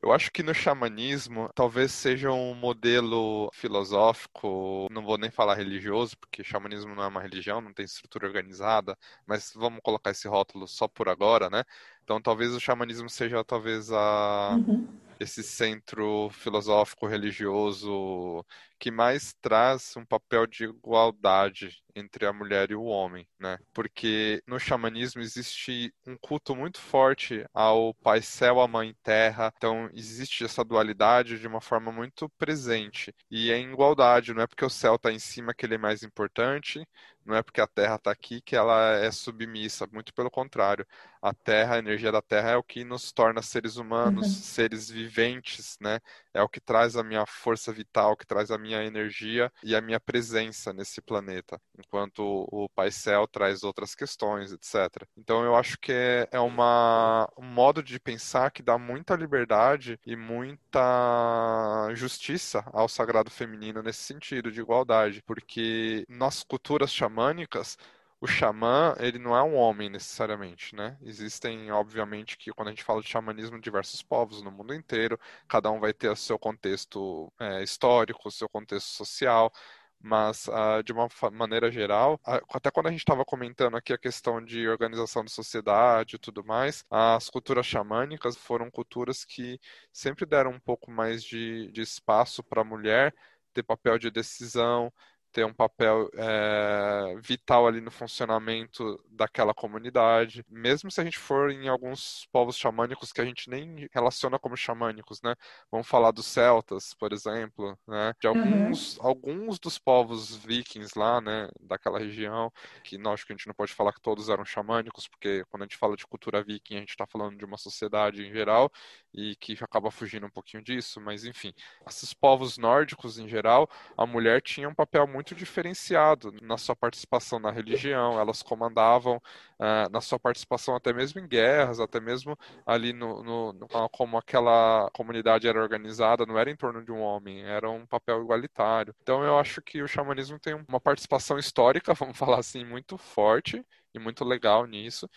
eu acho que no xamanismo talvez seja um modelo filosófico, não vou nem falar religioso, porque xamanismo não é uma religião, não tem estrutura organizada, mas vamos colocar esse rótulo só por agora, né? Então talvez o xamanismo seja talvez a Uhum, esse centro filosófico religioso que mais traz um papel de igualdade entre a mulher e o homem, né? Porque no xamanismo existe um culto muito forte ao Pai Céu, à Mãe Terra. Então existe essa dualidade de uma forma muito presente. E é em igualdade, não é porque o céu está em cima que ele é mais importante, não é porque a Terra está aqui que ela é submissa, muito pelo contrário. A Terra, a energia da Terra é o que nos torna seres humanos, uhum, seres viventes, né? É o que traz a minha força vital, que traz a minha energia e a minha presença nesse planeta, enquanto o Pai Céu traz outras questões, etc. Então eu acho que é, é uma, um modo de pensar que dá muita liberdade e muita justiça ao sagrado feminino nesse sentido de igualdade, porque nas culturas xamânicas o xamã, ele não é um homem necessariamente, né? Existem, obviamente, que quando a gente fala de xamanismo, diversos povos no mundo inteiro, cada um vai ter o seu contexto é, histórico, o seu contexto social, mas ah, de uma maneira geral, ah, até quando a gente estava comentando aqui a questão de organização de sociedade e tudo mais, as culturas xamânicas foram culturas que sempre deram um pouco mais de, de espaço para a mulher ter papel de decisão ter um papel é, vital ali no funcionamento daquela comunidade. Mesmo se a gente for em alguns povos xamânicos que a gente nem relaciona como xamânicos, né? Vamos falar dos celtas, por exemplo, né? De uhum, alguns, alguns dos povos vikings lá, né? Daquela região, que nós acho que a gente não pode falar que todos eram xamânicos, porque quando a gente fala de cultura viking, a gente está falando de uma sociedade em geral e que acaba fugindo um pouquinho disso, mas enfim, esses povos nórdicos em geral a mulher tinha um papel muito diferenciado na sua participação na religião, elas comandavam uh, na sua participação até mesmo em guerras, até mesmo ali no, no, no, como aquela comunidade era organizada, não era em torno de um homem, era um papel igualitário. Então eu acho que o xamanismo tem uma participação histórica, vamos falar assim, muito forte e muito legal nisso.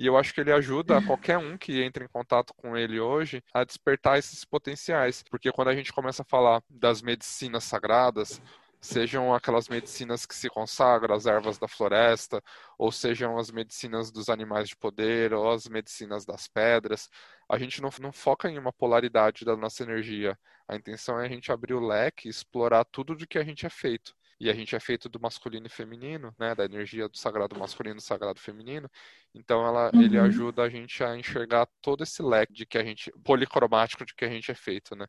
E eu acho que ele ajuda qualquer um que entre em contato com ele hoje a despertar esses potenciais. Porque quando a gente começa a falar das medicinas sagradas, sejam aquelas medicinas que se consagram, as ervas da floresta, ou sejam as medicinas dos animais de poder, ou as medicinas das pedras, a gente não, não foca em uma polaridade da nossa energia. A intenção é a gente abrir o leque e explorar tudo do que a gente é feito e a gente é feito do masculino e feminino, né, da energia do sagrado masculino e do sagrado feminino. Então ela, ele uhum. ajuda a gente a enxergar todo esse leque de que a gente policromático de que a gente é feito, né?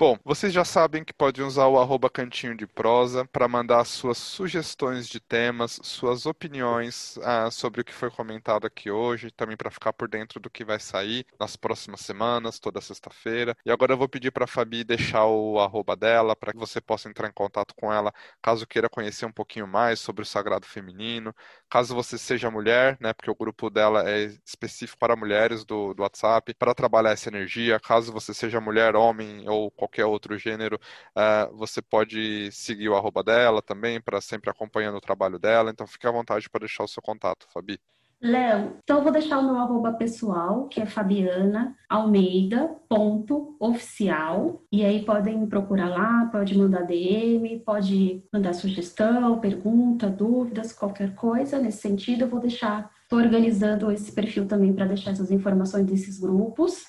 Bom, vocês já sabem que podem usar o arroba cantinho de prosa para mandar suas sugestões de temas, suas opiniões ah, sobre o que foi comentado aqui hoje, também para ficar por dentro do que vai sair nas próximas semanas, toda sexta-feira. E agora eu vou pedir para a Fabi deixar o arroba dela para que você possa entrar em contato com ela caso queira conhecer um pouquinho mais sobre o sagrado feminino, caso você seja mulher, né, porque o grupo dela é específico para mulheres do, do WhatsApp, para trabalhar essa energia, caso você seja mulher, homem ou qualquer qualquer outro gênero, uh, você pode seguir o arroba dela também, para sempre acompanhando o trabalho dela. Então fique à vontade para deixar o seu contato, Fabi. Léo, então eu vou deixar o meu arroba pessoal, que é Fabiana Almeida, ponto, oficial. E aí podem me procurar lá, pode mandar DM, pode mandar sugestão, pergunta, dúvidas, qualquer coisa nesse sentido. Eu vou deixar, estou organizando esse perfil também para deixar essas informações desses grupos.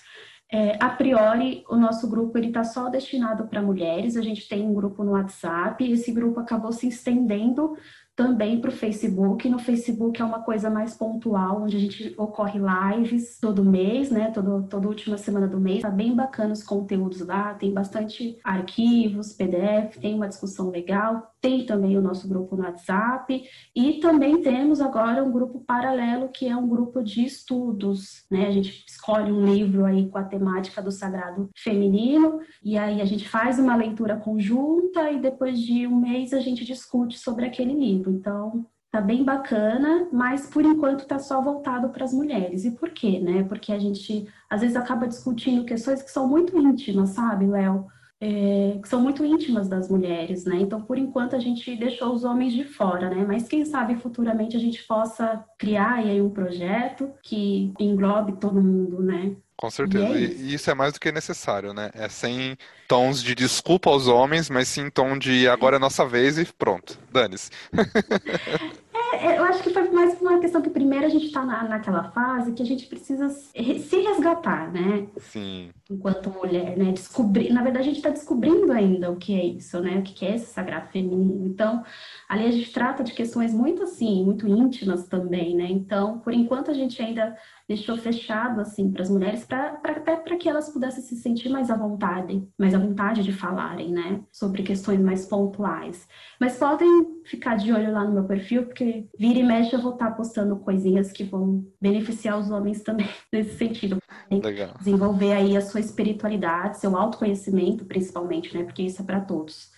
É, a priori, o nosso grupo ele está só destinado para mulheres. A gente tem um grupo no WhatsApp e esse grupo acabou se estendendo também para o Facebook. No Facebook é uma coisa mais pontual, onde a gente ocorre lives todo mês, né? Todo, toda última semana do mês. Tá bem bacana os conteúdos lá, tem bastante arquivos, PDF, tem uma discussão legal. Tem também o nosso grupo no WhatsApp e também temos agora um grupo paralelo que é um grupo de estudos, né? A gente escolhe um livro aí com a temática do sagrado feminino e aí a gente faz uma leitura conjunta e depois de um mês a gente discute sobre aquele livro. Então, tá bem bacana, mas por enquanto tá só voltado para as mulheres. E por quê, né? Porque a gente às vezes acaba discutindo questões que são muito íntimas, sabe, Léo? É, que são muito íntimas das mulheres, né? Então, por enquanto, a gente deixou os homens de fora, né? Mas quem sabe futuramente a gente possa criar aí um projeto que englobe todo mundo, né? Com certeza. E, é isso. e, isso é mais do que necessário, né? É sem tons de desculpa aos homens, mas sim tom de agora é nossa vez e pronto, dane-se. É, eu acho que foi mais uma questão que primeiro a gente está na, naquela fase que a gente precisa se resgatar, né? Sim. Enquanto mulher, né? Descobrir, na verdade, a gente está descobrindo ainda o que é isso, né? O que é esse sagrado feminino. Então, ali a gente trata de questões muito assim, muito íntimas também, né? Então, por enquanto a gente ainda deixou fechado assim para as mulheres, para até para que elas pudessem se sentir mais à vontade, mais à vontade de falarem, né, sobre questões mais pontuais. Mas podem ficar de olho lá no meu perfil, porque vira e mexe eu vou estar postando coisinhas que vão beneficiar os homens também nesse sentido. Legal. Desenvolver aí a sua espiritualidade, seu autoconhecimento, principalmente, né, porque isso é para todos.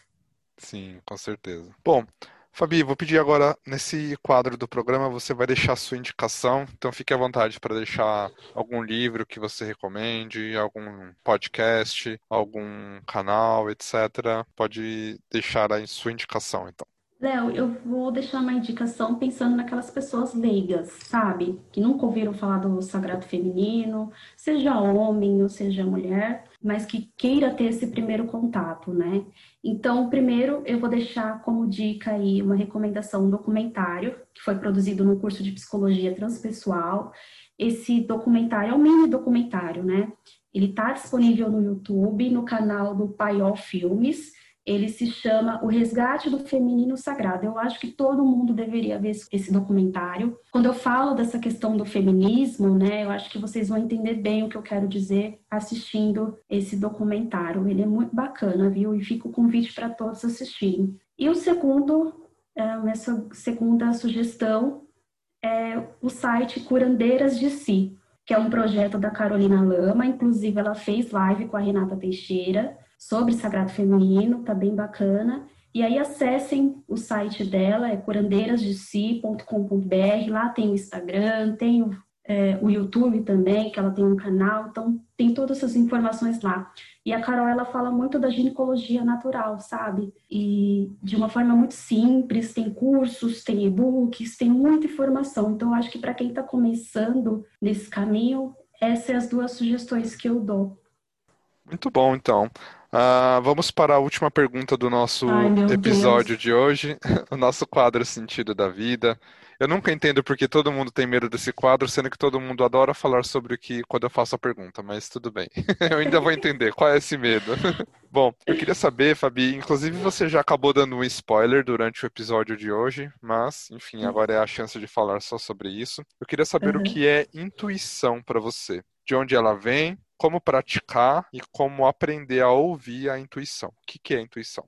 Sim, com certeza. Bom, Fabi, vou pedir agora, nesse quadro do programa, você vai deixar a sua indicação, então fique à vontade para deixar algum livro que você recomende, algum podcast, algum canal, etc. Pode deixar aí sua indicação, então. Léo, eu vou deixar uma indicação pensando naquelas pessoas leigas, sabe? Que nunca ouviram falar do sagrado feminino, seja homem ou seja mulher, mas que queira ter esse primeiro contato, né? Então, primeiro eu vou deixar como dica aí uma recomendação, um documentário que foi produzido no curso de psicologia transpessoal. Esse documentário é um mini documentário, né? Ele está disponível no YouTube, no canal do Paiol Filmes ele se chama O Resgate do Feminino Sagrado. Eu acho que todo mundo deveria ver esse documentário. Quando eu falo dessa questão do feminismo, né, eu acho que vocês vão entender bem o que eu quero dizer assistindo esse documentário. Ele é muito bacana, viu? E fica o convite para todos assistirem. E o segundo, a minha segunda sugestão é o site Curandeiras de Si, que é um projeto da Carolina Lama. Inclusive, ela fez live com a Renata Teixeira sobre Sagrado Feminino, tá bem bacana. E aí acessem o site dela, é curandeirasdesi.com.br, lá tem o Instagram, tem o, é, o YouTube também, que ela tem um canal, então tem todas essas informações lá. E a Carol, ela fala muito da ginecologia natural, sabe? E de uma forma muito simples, tem cursos, tem e-books, tem muita informação. Então, acho que para quem está começando nesse caminho, essas são as duas sugestões que eu dou. Muito bom, então. Uh, vamos para a última pergunta do nosso Ai, episódio Deus. de hoje, o nosso quadro Sentido da Vida. Eu nunca entendo porque todo mundo tem medo desse quadro, sendo que todo mundo adora falar sobre o que quando eu faço a pergunta, mas tudo bem. Eu ainda vou entender qual é esse medo. Bom, eu queria saber, Fabi, inclusive você já acabou dando um spoiler durante o episódio de hoje, mas, enfim, agora é a chance de falar só sobre isso. Eu queria saber uhum. o que é intuição para você. De onde ela vem, como praticar e como aprender a ouvir a intuição. O que, que é intuição?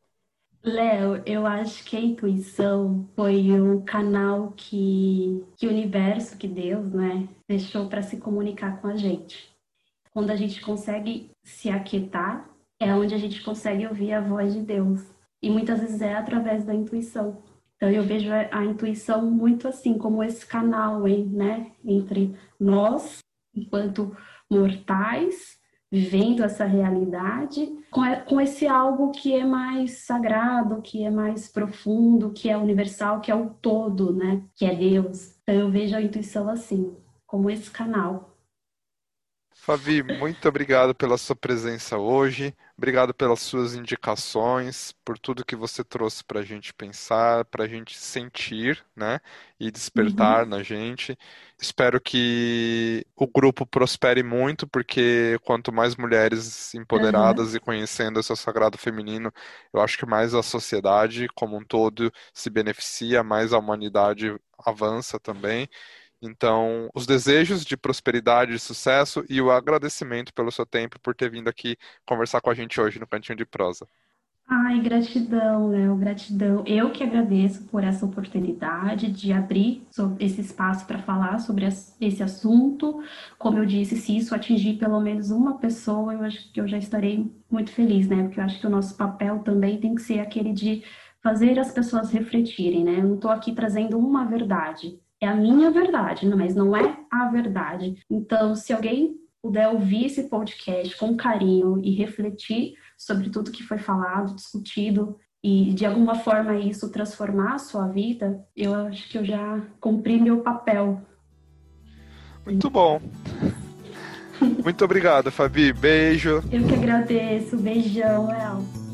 Léo, eu acho que a intuição foi o canal que, que o universo, que Deus, né, deixou para se comunicar com a gente. Quando a gente consegue se aquietar, é onde a gente consegue ouvir a voz de Deus. E muitas vezes é através da intuição. Então eu vejo a, intuição muito assim, como esse canal, hein, né, entre nós, enquanto mortais, vivendo essa realidade, com esse algo que é mais sagrado, que é mais profundo, que é universal, que é o todo, né? Que é Deus. Então eu vejo a intuição assim, como esse canal. Fabi, muito obrigado pela sua presença hoje. Obrigado pelas suas indicações, por tudo que você trouxe para a gente pensar, para a gente sentir, né? E despertar Uhum. na gente. Espero que o grupo prospere muito, porque quanto mais mulheres empoderadas e conhecendo o seu sagrado feminino, eu acho que mais a sociedade como um todo se beneficia, mais a humanidade avança também. Então, os desejos de prosperidade e sucesso e o agradecimento pelo seu tempo por ter vindo aqui conversar com a gente hoje no Cantinho de Prosa. Ai, gratidão, Léo, gratidão. Eu que agradeço por essa oportunidade de abrir esse espaço para falar sobre esse assunto. Como eu disse, se isso atingir pelo menos uma pessoa, eu acho que eu já estarei muito feliz, né? Porque eu acho que o nosso papel também tem que ser aquele de fazer as pessoas refletirem, né? Eu não estou aqui trazendo uma verdade, é a minha verdade, mas não é a verdade. Então, se alguém puder ouvir esse podcast com carinho e refletir sobre tudo que foi falado, discutido, e de alguma forma isso transformar a sua vida, eu acho que eu já cumpri meu papel. Muito bom. Muito obrigado, Fabi. Beijo. Eu que agradeço. Beijão, El.